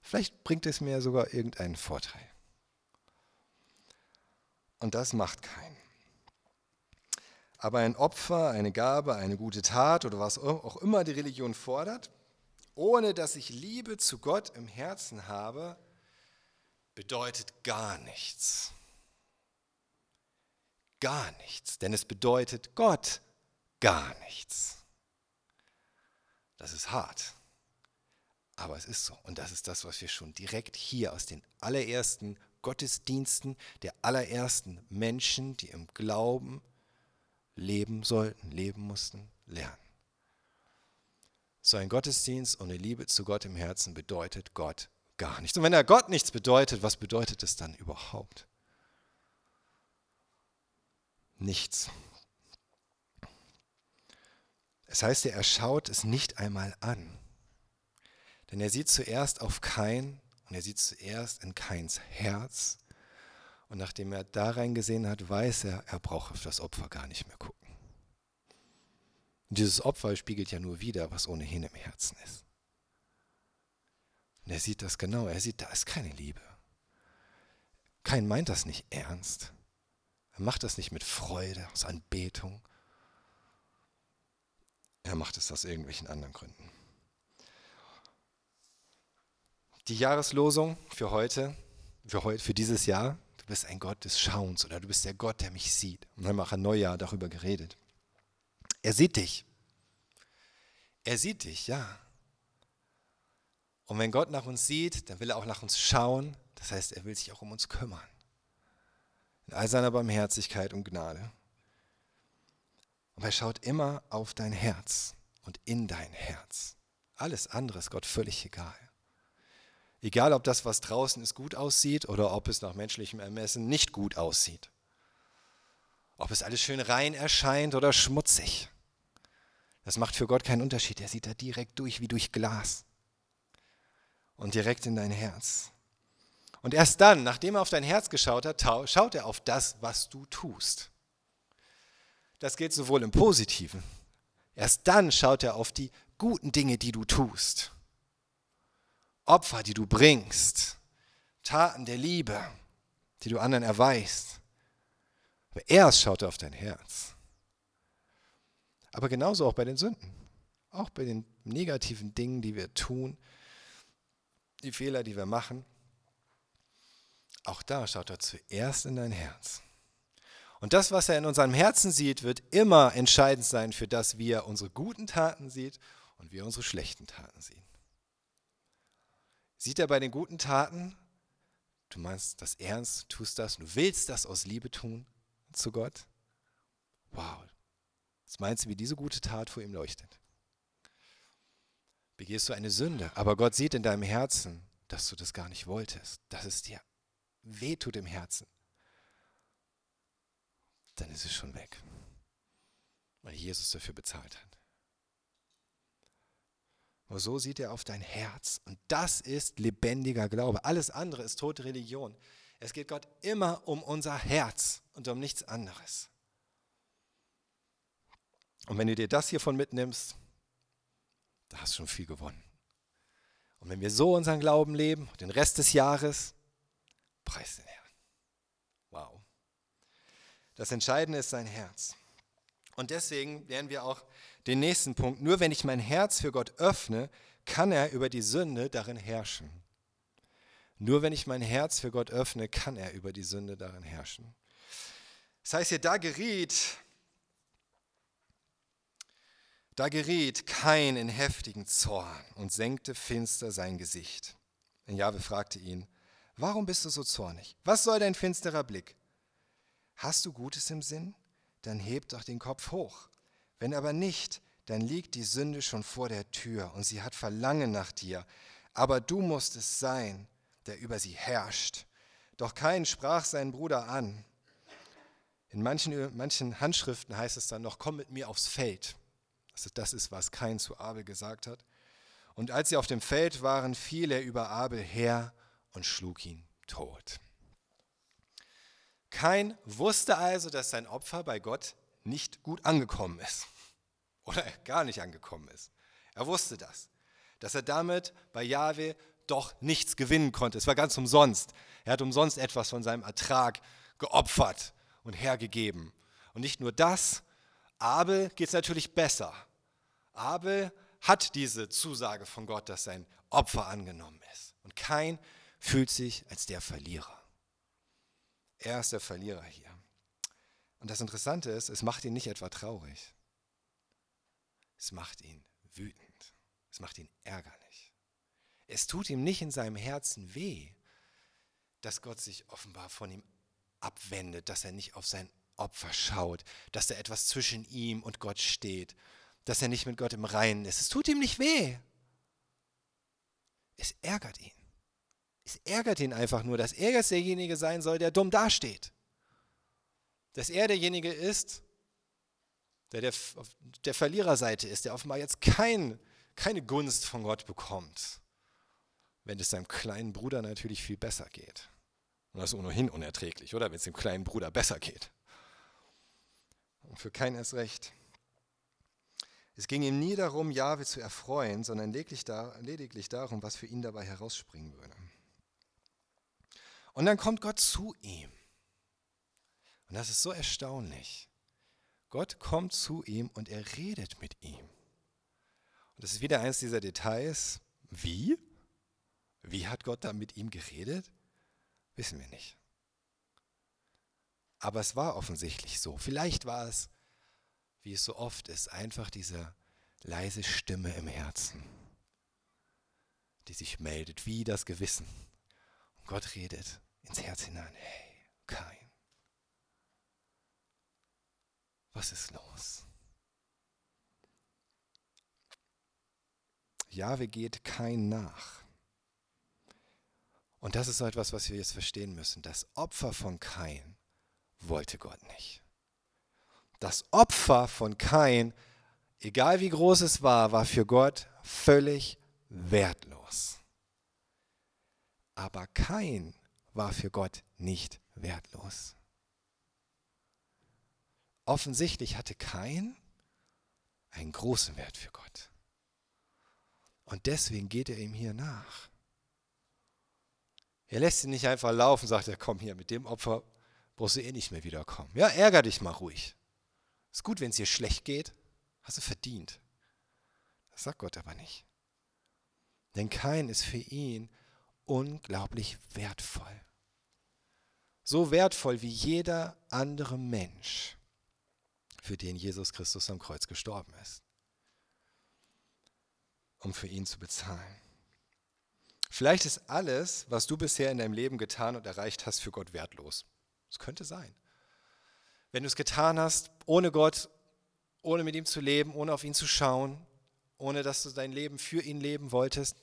vielleicht bringt es mir sogar irgendeinen Vorteil. Und das macht keinen. Aber ein Opfer, eine Gabe, eine gute Tat oder was auch immer die Religion fordert, ohne dass ich Liebe zu Gott im Herzen habe, bedeutet gar nichts. Gar nichts, denn es bedeutet Gott gar nichts. Das ist hart, aber es ist so. Und das ist das, was wir schon direkt hier aus den allerersten Gottesdiensten der allerersten Menschen, die im Glauben leben sollten, leben mussten, lernen. So ein Gottesdienst ohne Liebe zu Gott im Herzen bedeutet Gott gar nichts. Und wenn er Gott nichts bedeutet, was bedeutet es dann überhaupt? Nichts. Es heißt, er schaut es nicht einmal an. Denn er sieht zuerst auf Kain und er sieht zuerst in Kains Herz. Und nachdem er da reingesehen hat, weiß er, er braucht auf das Opfer gar nicht mehr gucken. Und dieses Opfer spiegelt ja nur wieder, was ohnehin im Herzen ist. Und er sieht das genau. Er sieht, da ist keine Liebe. Kein meint das nicht ernst. Er macht das nicht mit Freude, aus Anbetung. Er macht es aus irgendwelchen anderen Gründen. Die Jahreslosung für heute, für, heute, für dieses Jahr, du bist ein Gott des Schauens oder du bist der Gott, der mich sieht. Und wir haben auch ein Neujahr darüber geredet. Er sieht dich. Er sieht dich, ja. Und wenn Gott nach uns sieht, dann will er auch nach uns schauen. Das heißt, er will sich auch um uns kümmern. In all seiner Barmherzigkeit und Gnade. Und er schaut immer auf dein Herz und in dein Herz. Alles andere ist Gott völlig egal. Egal, ob das, was draußen ist, gut aussieht oder ob es nach menschlichem Ermessen nicht gut aussieht. Ob es alles schön rein erscheint oder schmutzig. Das macht für Gott keinen Unterschied. Er sieht da direkt durch wie durch Glas und direkt in dein Herz. Und erst dann, nachdem er auf dein Herz geschaut hat, schaut er auf das, was du tust. Das geht sowohl im Positiven. Erst dann schaut er auf die guten Dinge, die du tust. Opfer, die du bringst. Taten der Liebe, die du anderen erweist. Aber erst schaut er auf dein Herz. Aber genauso auch bei den Sünden. Auch bei den negativen Dingen, die wir tun, die Fehler, die wir machen. Auch da schaut er zuerst in dein Herz. Und das, was er in unserem Herzen sieht, wird immer entscheidend sein für das, wie er unsere guten Taten sieht und wie er unsere schlechten Taten sieht. Sieht er bei den guten Taten, du meinst das ernst, tust das, du willst das aus Liebe tun zu Gott? Wow, was meinst du, wie diese gute Tat vor ihm leuchtet? begehst du eine Sünde, aber Gott sieht in deinem Herzen, dass du das gar nicht wolltest, dass es dir wehtut im Herzen, dann ist es schon weg, weil Jesus dafür bezahlt hat. Aber so sieht er auf dein Herz und das ist lebendiger Glaube. Alles andere ist tote Religion. Es geht Gott immer um unser Herz und um nichts anderes. Und wenn du dir das hiervon mitnimmst, da hast du schon viel gewonnen. Und wenn wir so unseren Glauben leben, den Rest des Jahres, preis den Herrn. Wow. Das Entscheidende ist sein Herz. Und deswegen lernen wir auch den nächsten Punkt. Nur wenn ich mein Herz für Gott öffne, kann er über die Sünde darin herrschen. Nur wenn ich mein Herz für Gott öffne, kann er über die Sünde darin herrschen. Das heißt hier, da geriet, da geriet Kain in heftigen Zorn und senkte finster sein Gesicht. Und Jahwe fragte ihn, warum bist du so zornig? Was soll dein finsterer Blick? Hast du Gutes im Sinn? Dann heb doch den Kopf hoch. Wenn aber nicht, dann liegt die Sünde schon vor der Tür und sie hat Verlangen nach dir. Aber du musst es sein, der über sie herrscht. Doch kein sprach seinen Bruder an. In manchen, manchen Handschriften heißt es dann noch, komm mit mir aufs Feld. Also das ist, was Kain zu Abel gesagt hat. Und als sie auf dem Feld waren, fiel er über Abel her und schlug ihn tot. Kain wusste also, dass sein Opfer bei Gott nicht gut angekommen ist oder gar nicht angekommen ist. Er wusste das, dass er damit bei Jahwe doch nichts gewinnen konnte. Es war ganz umsonst. Er hat umsonst etwas von seinem Ertrag geopfert und hergegeben. Und nicht nur das, Abel geht es natürlich besser. Abel hat diese Zusage von Gott, dass sein Opfer angenommen ist. Und kein fühlt sich als der Verlierer. Er ist der Verlierer hier. Und das Interessante ist, es macht ihn nicht etwa traurig. Es macht ihn wütend. Es macht ihn ärgerlich. Es tut ihm nicht in seinem Herzen weh, dass Gott sich offenbar von ihm abwendet, dass er nicht auf sein Opfer schaut, dass da etwas zwischen ihm und Gott steht, dass er nicht mit Gott im Reinen ist. Es tut ihm nicht weh. Es ärgert ihn. Es ärgert ihn einfach nur, dass er jetzt derjenige sein soll, der dumm dasteht. Dass er derjenige ist, der der, auf der Verliererseite ist, der offenbar jetzt kein, keine Gunst von Gott bekommt, wenn es seinem kleinen Bruder natürlich viel besser geht. Und das ist ohnehin unerträglich, oder? Wenn es dem kleinen Bruder besser geht. Und für keinen erst recht. Es ging ihm nie darum, Jahwe zu erfreuen, sondern lediglich darum, was für ihn dabei herausspringen würde. Und dann kommt Gott zu ihm. Und das ist so erstaunlich. Gott kommt zu ihm und er redet mit ihm. Und das ist wieder eines dieser Details. Wie? Wie hat Gott da mit ihm geredet? Wissen wir nicht. Aber es war offensichtlich so. Vielleicht war es, wie es so oft ist, einfach diese leise Stimme im Herzen, die sich meldet, wie das Gewissen. Und Gott redet ins Herz hinein. Hey, kein. Was ist los? Jahwe geht kein nach. Und das ist so etwas, was wir jetzt verstehen müssen. Das Opfer von Kain wollte Gott nicht. Das Opfer von Kain, egal wie groß es war, war für Gott völlig wertlos. Aber Kain war für Gott nicht wertlos. Offensichtlich hatte Kain einen großen Wert für Gott. Und deswegen geht er ihm hier nach. Er lässt ihn nicht einfach laufen, sagt er, komm hier, mit dem Opfer brauchst du eh nicht mehr wiederkommen. Ja, ärger dich mal ruhig. Ist gut, wenn es dir schlecht geht, hast du verdient. Das sagt Gott aber nicht. Denn Kain ist für ihn unglaublich wertvoll. So wertvoll wie jeder andere Mensch, für den Jesus Christus am Kreuz gestorben ist, um für ihn zu bezahlen. Vielleicht ist alles, was du bisher in deinem Leben getan und erreicht hast, für Gott wertlos. Es könnte sein. Wenn du es getan hast, ohne Gott, ohne mit ihm zu leben, ohne auf ihn zu schauen, ohne dass du dein Leben für ihn leben wolltest,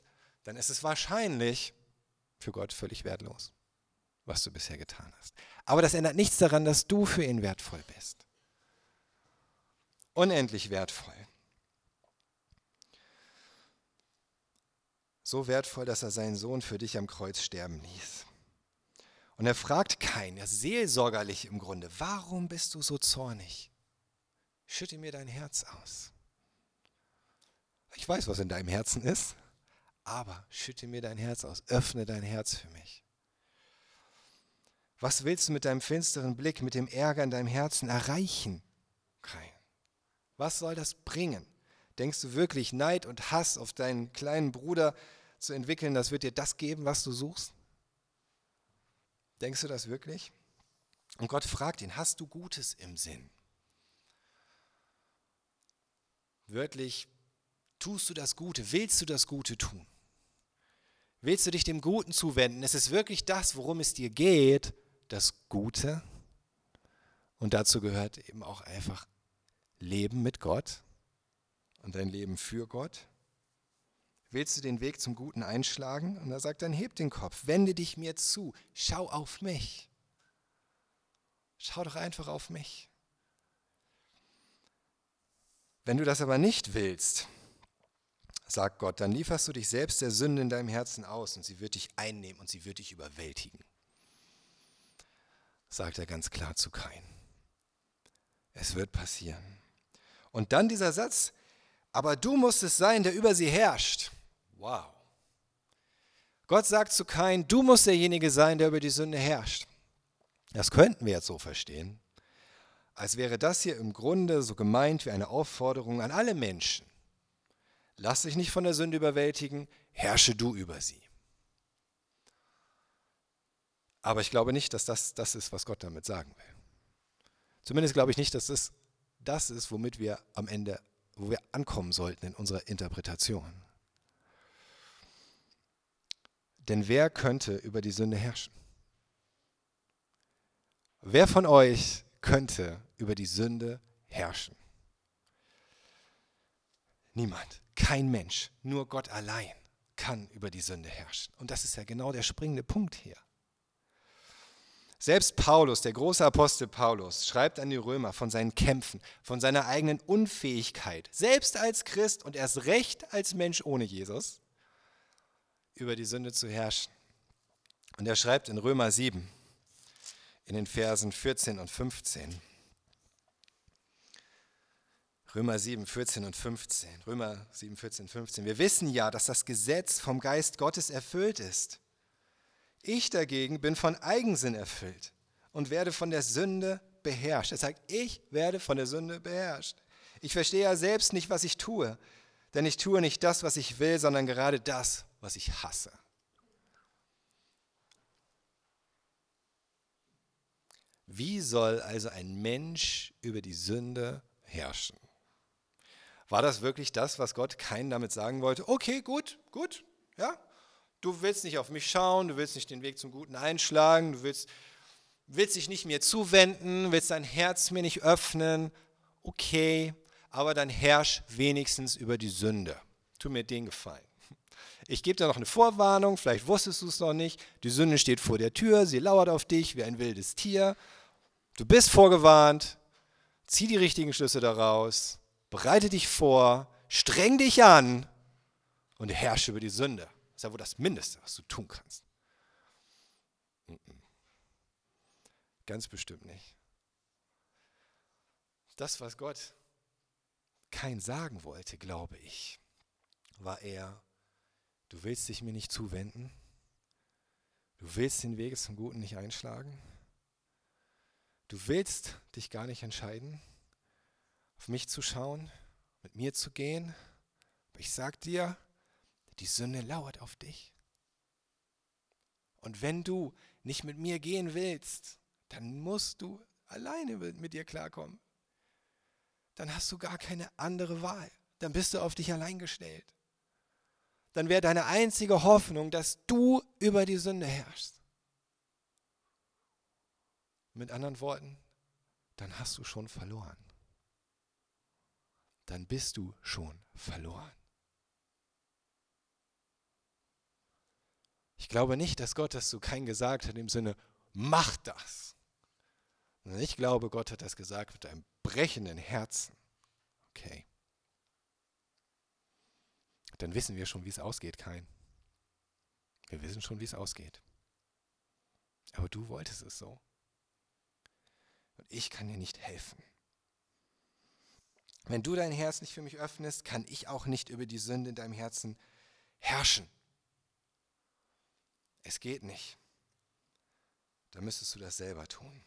dann ist es wahrscheinlich für Gott völlig wertlos, was du bisher getan hast. Aber das ändert nichts daran, dass du für ihn wertvoll bist. Unendlich wertvoll. So wertvoll, dass er seinen Sohn für dich am Kreuz sterben ließ. Und er fragt keinen, er seelsorgerlich im Grunde, warum bist du so zornig? Schütte mir dein Herz aus. Ich weiß, was in deinem Herzen ist, aber schütte mir dein Herz aus, öffne dein Herz für mich. Was willst du mit deinem finsteren Blick, mit dem Ärger in deinem Herzen erreichen? Kein. Was soll das bringen? Denkst du wirklich, Neid und Hass auf deinen kleinen Bruder zu entwickeln, das wird dir das geben, was du suchst? Denkst du das wirklich? Und Gott fragt ihn, hast du Gutes im Sinn? Wörtlich, tust du das Gute? Willst du das Gute tun? Willst du dich dem Guten zuwenden? Ist es wirklich das, worum es dir geht, das Gute? Und dazu gehört eben auch einfach Leben mit Gott und ein Leben für Gott. Willst du den Weg zum Guten einschlagen? Und er sagt dann, heb den Kopf, wende dich mir zu, schau auf mich. Schau doch einfach auf mich. Wenn du das aber nicht willst, sagt Gott, dann lieferst du dich selbst der Sünde in deinem Herzen aus und sie wird dich einnehmen und sie wird dich überwältigen. Sagt er ganz klar zu Kain. Es wird passieren. Und dann dieser Satz, aber du musst es sein, der über sie herrscht. Wow. Gott sagt zu Kain, du musst derjenige sein, der über die Sünde herrscht. Das könnten wir jetzt so verstehen, als wäre das hier im Grunde so gemeint wie eine Aufforderung an alle Menschen. Lass dich nicht von der Sünde überwältigen, herrsche du über sie. Aber ich glaube nicht, dass das das ist, was Gott damit sagen will. Zumindest glaube ich nicht, dass das das ist, womit wir am Ende, wo wir ankommen sollten in unserer Interpretation. Denn wer könnte über die Sünde herrschen? Wer von euch könnte über die Sünde herrschen? Niemand, kein Mensch, nur Gott allein kann über die Sünde herrschen. Und das ist ja genau der springende Punkt hier. Selbst Paulus, der große Apostel Paulus, schreibt an die Römer von seinen Kämpfen, von seiner eigenen Unfähigkeit, selbst als Christ und erst recht als Mensch ohne Jesus, über die Sünde zu herrschen. Und er schreibt in Römer 7, in den Versen 14 und 15. Römer 7, 14 und 15. Römer 7, 14, 15. Wir wissen ja, dass das Gesetz vom Geist Gottes erfüllt ist. Ich dagegen bin von Eigensinn erfüllt und werde von der Sünde beherrscht. Er sagt, ich werde von der Sünde beherrscht. Ich verstehe ja selbst nicht, was ich tue, denn ich tue nicht das, was ich will, sondern gerade das, was ich hasse. Wie soll also ein Mensch über die Sünde herrschen? War das wirklich das, was Gott keinen damit sagen wollte? Okay, gut, gut, ja. Du willst nicht auf mich schauen, du willst nicht den Weg zum Guten einschlagen, du willst, willst dich nicht mir zuwenden, willst dein Herz mir nicht öffnen. Okay, aber dann herrsch wenigstens über die Sünde. Tu mir den Gefallen. Ich gebe dir noch eine Vorwarnung, vielleicht wusstest du es noch nicht. Die Sünde steht vor der Tür, sie lauert auf dich wie ein wildes Tier. Du bist vorgewarnt, zieh die richtigen Schlüsse daraus, bereite dich vor, streng dich an und herrsche über die Sünde. Ist ja wohl das Mindeste, was du tun kannst. Ganz bestimmt nicht. Das, was Gott kein sagen wollte, glaube ich, war eher, du willst dich mir nicht zuwenden, du willst den Weg zum Guten nicht einschlagen, Du willst dich gar nicht entscheiden, auf mich zu schauen, mit mir zu gehen. Aber ich sag dir, die Sünde lauert auf dich. Und wenn du nicht mit mir gehen willst, dann musst du alleine mit dir klarkommen. Dann hast du gar keine andere Wahl. Dann bist du auf dich allein gestellt. Dann wäre deine einzige Hoffnung, dass du über die Sünde herrschst. Mit anderen Worten, dann hast du schon verloren. Dann bist du schon verloren. Ich glaube nicht, dass Gott das zu kein gesagt hat im Sinne, mach das. Ich glaube, Gott hat das gesagt mit einem brechenden Herzen. Okay. Dann wissen wir schon, wie es ausgeht, kein. Wir wissen schon, wie es ausgeht. Aber du wolltest es so. Und ich kann dir nicht helfen. Wenn du dein Herz nicht für mich öffnest, kann ich auch nicht über die Sünde in deinem Herzen herrschen. Es geht nicht. Da müsstest du das selber tun.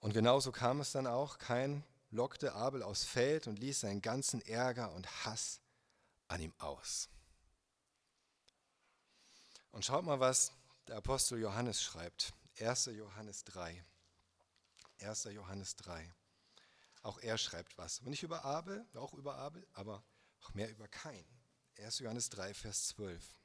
Und genauso kam es dann auch. Kein lockte Abel aufs Feld und ließ seinen ganzen Ärger und Hass an ihm aus. Und schaut mal, was der Apostel Johannes schreibt 1. Johannes 3. 1. Johannes 3. Auch er schreibt was. Aber nicht über Abel, auch über Abel, aber auch mehr über Kain. 1. Johannes 3, Vers 12.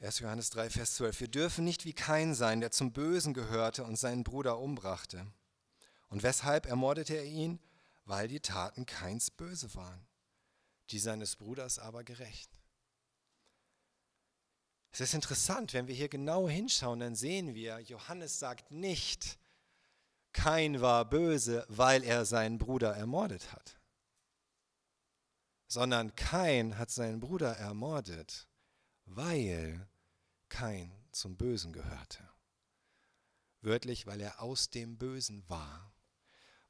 1. Johannes 3, Vers 12. Wir dürfen nicht wie Kain sein, der zum Bösen gehörte und seinen Bruder umbrachte. Und weshalb ermordete er ihn? Weil die Taten Kains böse waren, die seines Bruders aber gerecht. Es ist interessant, wenn wir hier genau hinschauen, dann sehen wir, Johannes sagt nicht, Kain war böse, weil er seinen Bruder ermordet hat, sondern Kain hat seinen Bruder ermordet, weil Kain zum Bösen gehörte. Wörtlich, weil er aus dem Bösen war,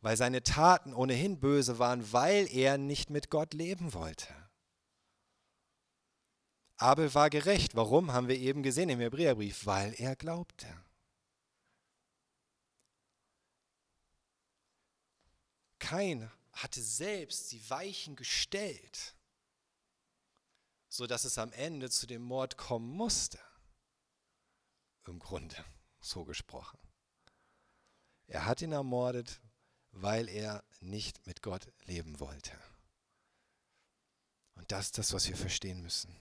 weil seine Taten ohnehin böse waren, weil er nicht mit Gott leben wollte. Abel war gerecht. Warum? Haben wir eben gesehen im Hebräerbrief. Weil er glaubte. Kain hatte selbst die Weichen gestellt, sodass es am Ende zu dem Mord kommen musste. Im Grunde, so gesprochen. Er hat ihn ermordet, weil er nicht mit Gott leben wollte. Und das ist das, was wir verstehen müssen.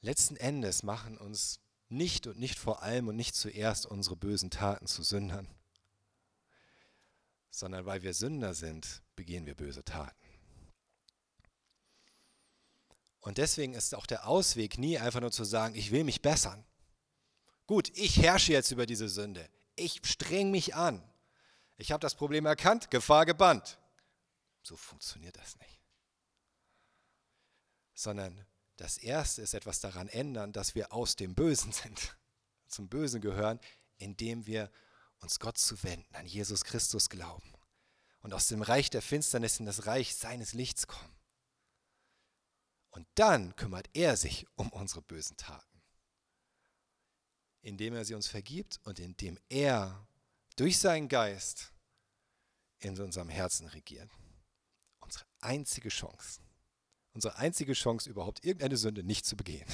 Letzten Endes machen uns nicht und nicht vor allem und nicht zuerst unsere bösen Taten zu Sündern, sondern weil wir Sünder sind, begehen wir böse Taten. Und deswegen ist auch der Ausweg nie einfach nur zu sagen, ich will mich bessern. Gut, ich herrsche jetzt über diese Sünde. Ich streng mich an. Ich habe das Problem erkannt, Gefahr gebannt. So funktioniert das nicht. Sondern das Erste ist etwas daran ändern, dass wir aus dem Bösen sind, zum Bösen gehören, indem wir uns Gott zuwenden, an Jesus Christus glauben und aus dem Reich der Finsternis in das Reich seines Lichts kommen. Und dann kümmert er sich um unsere bösen Taten, indem er sie uns vergibt und indem er durch seinen Geist in unserem Herzen regiert. Unsere einzige Chance unsere einzige Chance, überhaupt irgendeine Sünde nicht zu begehen,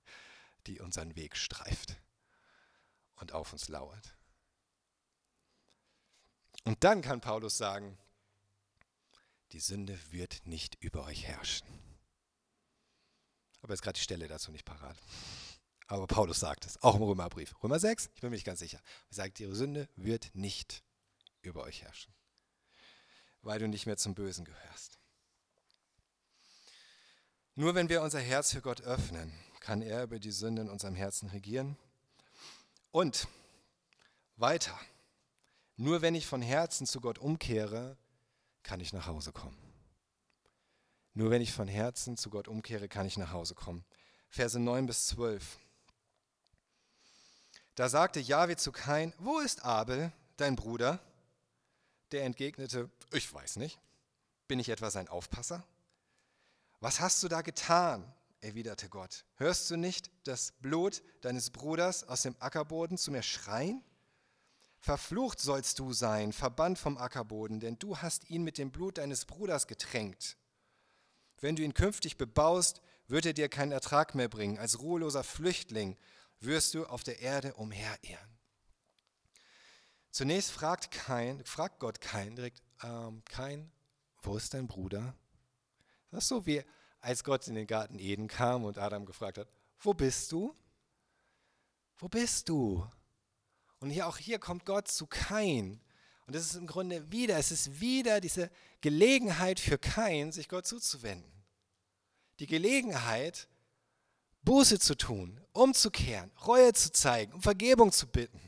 die unseren Weg streift und auf uns lauert. Und dann kann Paulus sagen, die Sünde wird nicht über euch herrschen. Aber jetzt gerade die Stelle dazu nicht parat. Aber Paulus sagt es, auch im Römerbrief. Römer 6, ich bin mir nicht ganz sicher. Er sagt, die Sünde wird nicht über euch herrschen, weil du nicht mehr zum Bösen gehörst. Nur wenn wir unser Herz für Gott öffnen, kann er über die Sünde in unserem Herzen regieren. Und weiter, nur wenn ich von Herzen zu Gott umkehre, kann ich nach Hause kommen. Nur wenn ich von Herzen zu Gott umkehre, kann ich nach Hause kommen. Verse 9 bis 12. Da sagte Jahwe zu Kain, wo ist Abel, dein Bruder? Der entgegnete, ich weiß nicht. Bin ich etwa sein Aufpasser? Was hast du da getan? erwiderte Gott. Hörst du nicht das Blut deines Bruders aus dem Ackerboden zu mir schreien? Verflucht sollst du sein, verbannt vom Ackerboden, denn du hast ihn mit dem Blut deines Bruders getränkt. Wenn du ihn künftig bebaust, wird er dir keinen Ertrag mehr bringen. Als ruheloser Flüchtling wirst du auf der Erde umherirren. Zunächst fragt, kein, fragt Gott kein direkt, ähm, Kain, wo ist dein Bruder? Das ist so wie als Gott in den Garten Eden kam und Adam gefragt hat, wo bist du? Wo bist du? Und hier auch hier kommt Gott zu Kain. Und das ist im Grunde wieder, es ist wieder diese Gelegenheit für Kain, sich Gott zuzuwenden. Die Gelegenheit, Buße zu tun, umzukehren, Reue zu zeigen, um Vergebung zu bitten.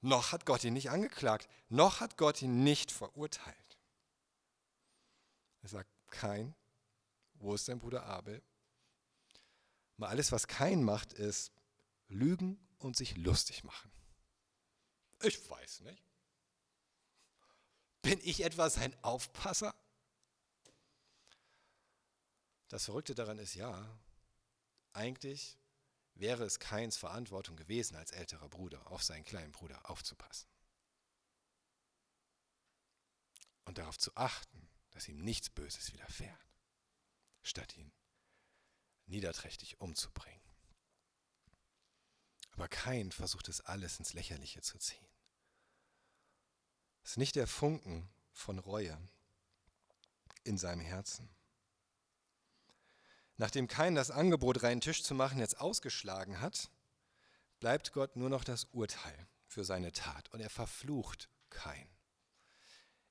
Noch hat Gott ihn nicht angeklagt, noch hat Gott ihn nicht verurteilt. Er sagt, kein, wo ist dein Bruder Abel? Mal alles, was kein macht, ist lügen und sich lustig machen. Ich weiß nicht. Bin ich etwa sein Aufpasser? Das Verrückte daran ist ja, eigentlich wäre es Keins Verantwortung gewesen, als älterer Bruder auf seinen kleinen Bruder aufzupassen und darauf zu achten, dass ihm nichts Böses widerfährt. Statt ihn niederträchtig umzubringen. Aber kein versucht es alles ins Lächerliche zu ziehen. Es ist nicht der Funken von Reue in seinem Herzen. Nachdem Kain das Angebot, reinen Tisch zu machen, jetzt ausgeschlagen hat, bleibt Gott nur noch das Urteil für seine Tat und er verflucht Kain.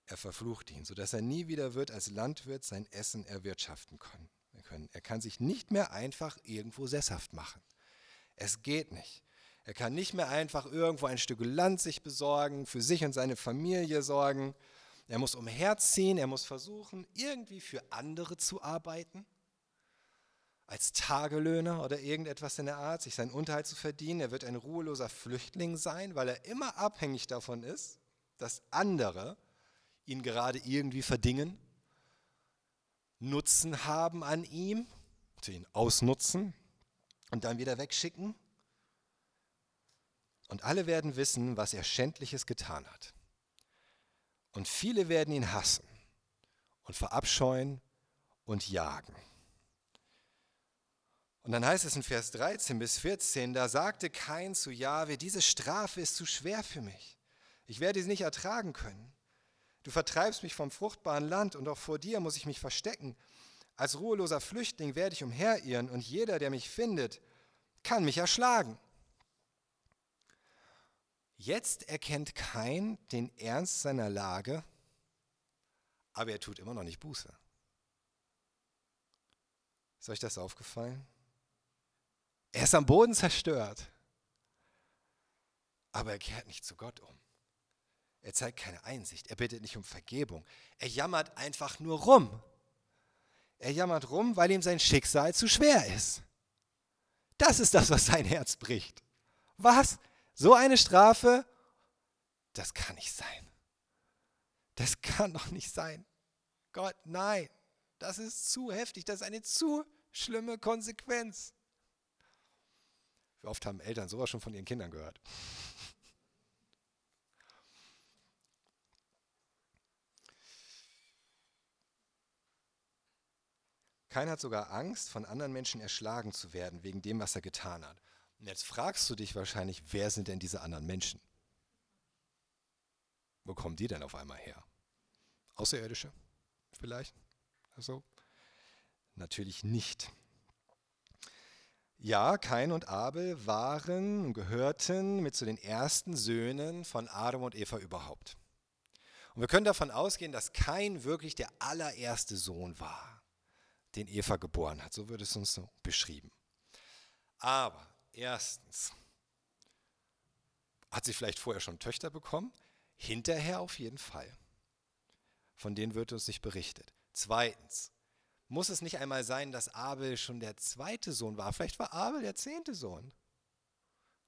Er verflucht ihn, sodass er nie wieder wird als Landwirt sein Essen erwirtschaften können. Er kann sich nicht mehr einfach irgendwo sesshaft machen. Es geht nicht. Er kann nicht mehr einfach irgendwo ein Stück Land sich besorgen, für sich und seine Familie sorgen. Er muss umherziehen, er muss versuchen, irgendwie für andere zu arbeiten, als Tagelöhner oder irgendetwas in der Art, sich seinen Unterhalt zu verdienen. Er wird ein ruheloser Flüchtling sein, weil er immer abhängig davon ist, dass andere ihn gerade irgendwie verdingen, Nutzen haben an ihm, ihn ausnutzen und dann wieder wegschicken. Und alle werden wissen, was er Schändliches getan hat. Und viele werden ihn hassen und verabscheuen und jagen. Und dann heißt es in Vers 13 bis 14, da sagte Kain zu Jahwe, diese Strafe ist zu schwer für mich. Ich werde sie nicht ertragen können. Du vertreibst mich vom fruchtbaren Land und auch vor dir muss ich mich verstecken. Als ruheloser Flüchtling werde ich umherirren und jeder, der mich findet, kann mich erschlagen. Jetzt erkennt kein den Ernst seiner Lage, aber er tut immer noch nicht Buße. Ist euch das aufgefallen? Er ist am Boden zerstört, aber er kehrt nicht zu Gott um. Er zeigt keine Einsicht, er bittet nicht um Vergebung. Er jammert einfach nur rum. Er jammert rum, weil ihm sein Schicksal zu schwer ist. Das ist das, was sein Herz bricht. Was? So eine Strafe? Das kann nicht sein. Das kann doch nicht sein. Gott, nein. Das ist zu heftig. Das ist eine zu schlimme Konsequenz. Wie oft haben Eltern sowas schon von ihren Kindern gehört? Keiner hat sogar Angst, von anderen Menschen erschlagen zu werden, wegen dem, was er getan hat. Und jetzt fragst du dich wahrscheinlich, wer sind denn diese anderen Menschen? Wo kommen die denn auf einmal her? Außerirdische vielleicht? Also, natürlich nicht. Ja, Kain und Abel waren und gehörten mit zu den ersten Söhnen von Adam und Eva überhaupt. Und wir können davon ausgehen, dass Kain wirklich der allererste Sohn war den Eva geboren hat. So wird es uns so beschrieben. Aber erstens, hat sie vielleicht vorher schon Töchter bekommen? Hinterher auf jeden Fall. Von denen wird uns nicht berichtet. Zweitens, muss es nicht einmal sein, dass Abel schon der zweite Sohn war? Vielleicht war Abel der zehnte Sohn.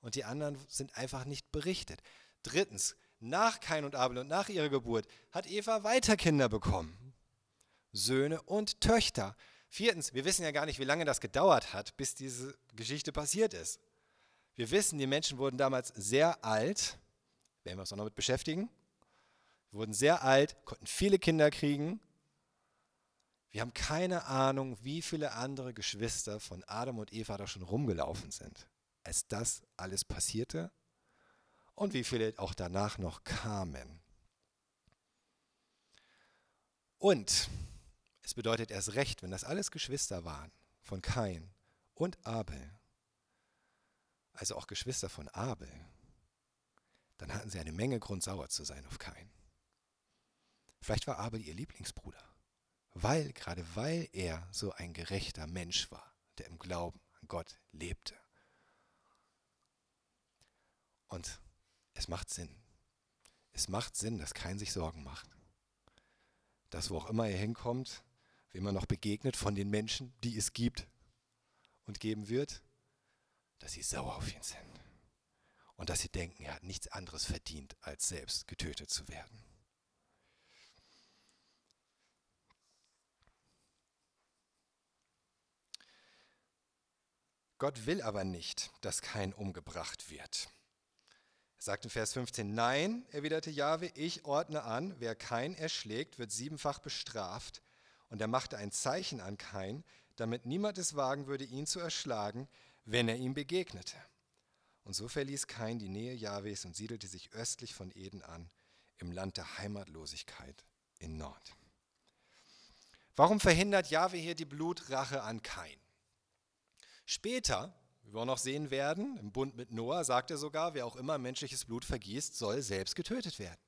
Und die anderen sind einfach nicht berichtet. Drittens, nach Kain und Abel und nach ihrer Geburt hat Eva weiter Kinder bekommen. Söhne und Töchter. Viertens, wir wissen ja gar nicht, wie lange das gedauert hat, bis diese Geschichte passiert ist. Wir wissen, die Menschen wurden damals sehr alt, werden wir uns auch noch mit beschäftigen, wurden sehr alt, konnten viele Kinder kriegen. Wir haben keine Ahnung, wie viele andere Geschwister von Adam und Eva da schon rumgelaufen sind, als das alles passierte und wie viele auch danach noch kamen. Und es bedeutet erst recht, wenn das alles Geschwister waren von Kain und Abel, also auch Geschwister von Abel, dann hatten sie eine Menge Grund, sauer zu sein auf Kain. Vielleicht war Abel ihr Lieblingsbruder, weil, gerade weil er so ein gerechter Mensch war, der im Glauben an Gott lebte. Und es macht Sinn. Es macht Sinn, dass Kain sich Sorgen macht. Dass wo auch immer er hinkommt, wem er noch begegnet von den Menschen, die es gibt und geben wird, dass sie sauer auf ihn sind und dass sie denken, er hat nichts anderes verdient, als selbst getötet zu werden. Gott will aber nicht, dass kein umgebracht wird. Er sagt in Vers 15, nein, erwiderte Jahwe, ich ordne an, wer kein erschlägt, wird siebenfach bestraft. Und er machte ein Zeichen an Kain, damit niemand es wagen würde, ihn zu erschlagen, wenn er ihm begegnete. Und so verließ Kain die Nähe Jahwes und siedelte sich östlich von Eden an, im Land der Heimatlosigkeit in Nord. Warum verhindert Jahwe hier die Blutrache an Kain? Später, wie wir auch noch sehen werden, im Bund mit Noah sagt er sogar, wer auch immer menschliches Blut vergießt, soll selbst getötet werden.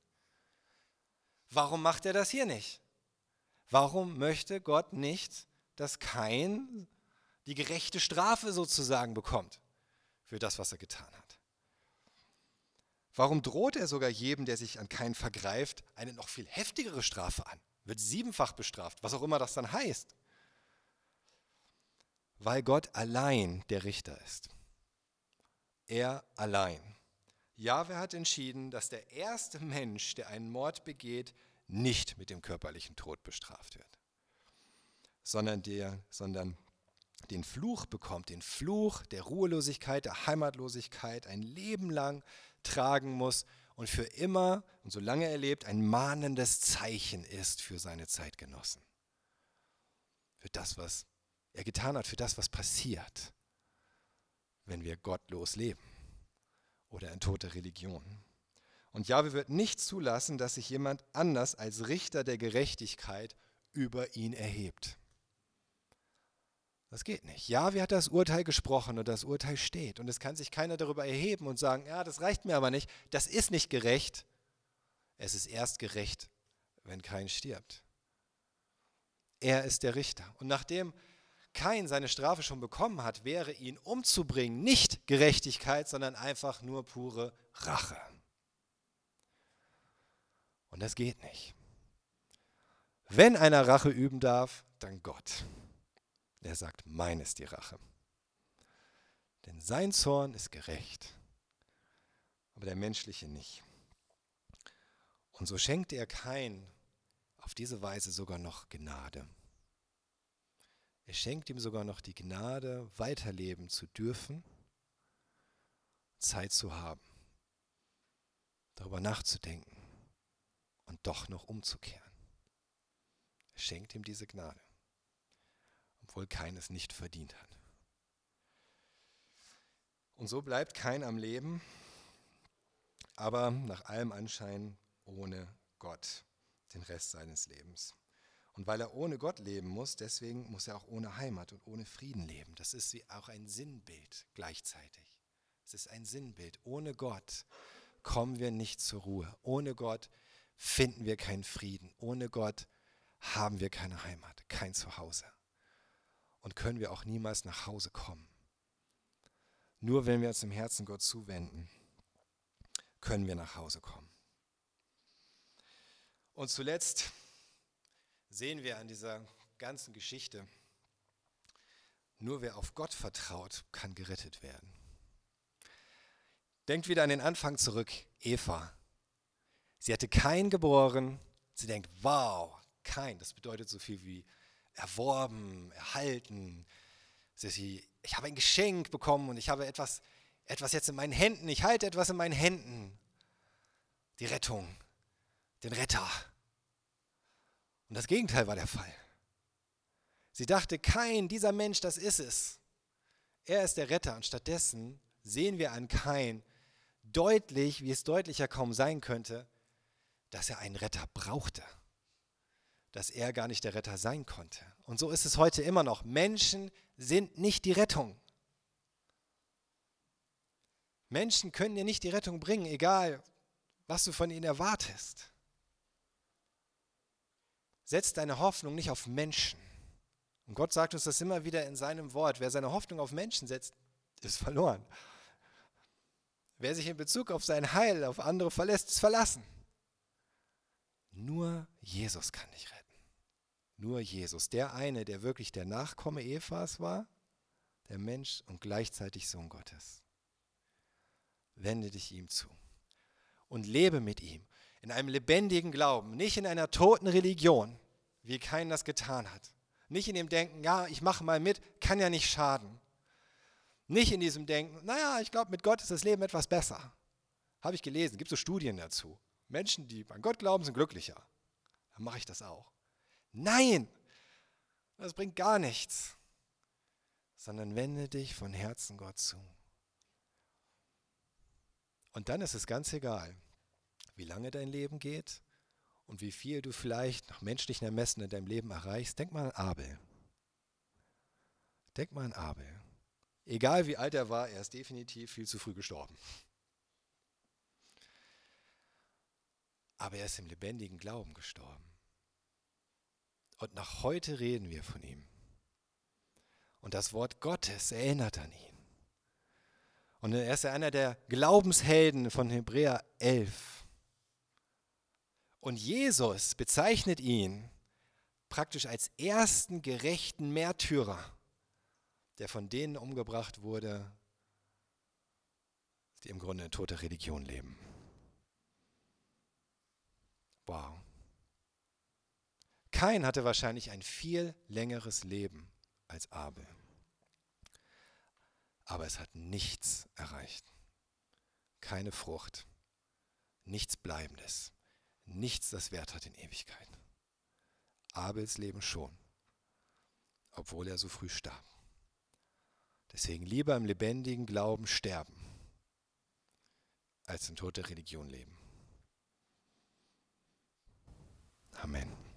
Warum macht er das hier nicht? Warum möchte Gott nicht, dass Kain die gerechte Strafe sozusagen bekommt für das, was er getan hat? Warum droht er sogar jedem, der sich an Kain vergreift, eine noch viel heftigere Strafe an? Wird siebenfach bestraft, was auch immer das dann heißt. Weil Gott allein der Richter ist. Er allein. Jahwe hat entschieden, dass der erste Mensch, der einen Mord begeht, nicht mit dem körperlichen Tod bestraft wird, sondern, der, sondern den Fluch bekommt, den Fluch der Ruhelosigkeit, der Heimatlosigkeit, ein Leben lang tragen muss und für immer und solange er lebt ein mahnendes Zeichen ist für seine Zeitgenossen. Für das, was er getan hat, für das, was passiert, wenn wir gottlos leben oder in tote Religion. Und Jahwe wird nicht zulassen, dass sich jemand anders als Richter der Gerechtigkeit über ihn erhebt. Das geht nicht. Jahwe hat das Urteil gesprochen und das Urteil steht. Und es kann sich keiner darüber erheben und sagen, ja, das reicht mir aber nicht. Das ist nicht gerecht. Es ist erst gerecht, wenn kein stirbt. Er ist der Richter. Und nachdem Kain seine Strafe schon bekommen hat, wäre ihn umzubringen nicht Gerechtigkeit, sondern einfach nur pure Rache. Und das geht nicht. Wenn einer Rache üben darf, dann Gott. Er sagt, mein ist die Rache. Denn sein Zorn ist gerecht, aber der menschliche nicht. Und so schenkte er Kain auf diese Weise sogar noch Gnade. Er schenkt ihm sogar noch die Gnade, weiterleben zu dürfen, Zeit zu haben, darüber nachzudenken und doch noch umzukehren. Er schenkt ihm diese Gnade, obwohl keines nicht verdient hat. Und so bleibt kein am Leben, aber nach allem Anschein ohne Gott den Rest seines Lebens. Und weil er ohne Gott leben muss, deswegen muss er auch ohne Heimat und ohne Frieden leben. Das ist wie auch ein Sinnbild gleichzeitig. Es ist ein Sinnbild. Ohne Gott kommen wir nicht zur Ruhe. Ohne Gott finden wir keinen Frieden. Ohne Gott haben wir keine Heimat, kein Zuhause. Und können wir auch niemals nach Hause kommen. Nur wenn wir uns im Herzen Gott zuwenden, können wir nach Hause kommen. Und zuletzt sehen wir an dieser ganzen Geschichte, nur wer auf Gott vertraut, kann gerettet werden. Denkt wieder an den Anfang zurück, Eva. Sie hatte kein geboren. Sie denkt, wow, kein, das bedeutet so viel wie erworben, erhalten. Sie, ich habe ein Geschenk bekommen und ich habe etwas, etwas jetzt in meinen Händen. Ich halte etwas in meinen Händen. Die Rettung, den Retter. Und das Gegenteil war der Fall. Sie dachte, kein, dieser Mensch, das ist es. Er ist der Retter. Und stattdessen sehen wir an Kain deutlich, wie es deutlicher kaum sein könnte, dass er einen Retter brauchte. Dass er gar nicht der Retter sein konnte. Und so ist es heute immer noch. Menschen sind nicht die Rettung. Menschen können dir nicht die Rettung bringen, egal was du von ihnen erwartest. Setz deine Hoffnung nicht auf Menschen. Und Gott sagt uns das immer wieder in seinem Wort. Wer seine Hoffnung auf Menschen setzt, ist verloren. Wer sich in Bezug auf sein Heil auf andere verlässt, ist verlassen. Nur Jesus kann dich retten. Nur Jesus, der eine, der wirklich der Nachkomme Evas war, der Mensch und gleichzeitig Sohn Gottes. Wende dich ihm zu und lebe mit ihm in einem lebendigen Glauben, nicht in einer toten Religion, wie kein das getan hat. Nicht in dem Denken, ja, ich mache mal mit, kann ja nicht schaden. Nicht in diesem Denken, naja, ich glaube, mit Gott ist das Leben etwas besser. Habe ich gelesen, gibt es so Studien dazu. Menschen, die an Gott glauben, sind glücklicher. Dann mache ich das auch. Nein, das bringt gar nichts. sondern wende dich von Herzen Gott zu. Und dann ist es ganz egal, wie lange dein Leben geht und wie viel du vielleicht nach menschlichen Ermessen in deinem Leben erreichst. Denk mal an Abel. Denk mal an Abel. Egal wie alt er war, er ist definitiv viel zu früh gestorben. Aber er ist im lebendigen Glauben gestorben. Und nach heute reden wir von ihm. Und das Wort Gottes erinnert an ihn. Und er ist einer der Glaubenshelden von Hebräer 11. Und Jesus bezeichnet ihn praktisch als ersten gerechten Märtyrer, der von denen umgebracht wurde, die im Grunde in toter Religion leben. Wow. Kain hatte wahrscheinlich ein viel längeres Leben als Abel. Aber es hat nichts erreicht. Keine Frucht. Nichts Bleibendes. Nichts, das Wert hat in Ewigkeit. Abels Leben schon, obwohl er so früh starb. Deswegen lieber im lebendigen Glauben sterben, als in toter Religion leben. Amen.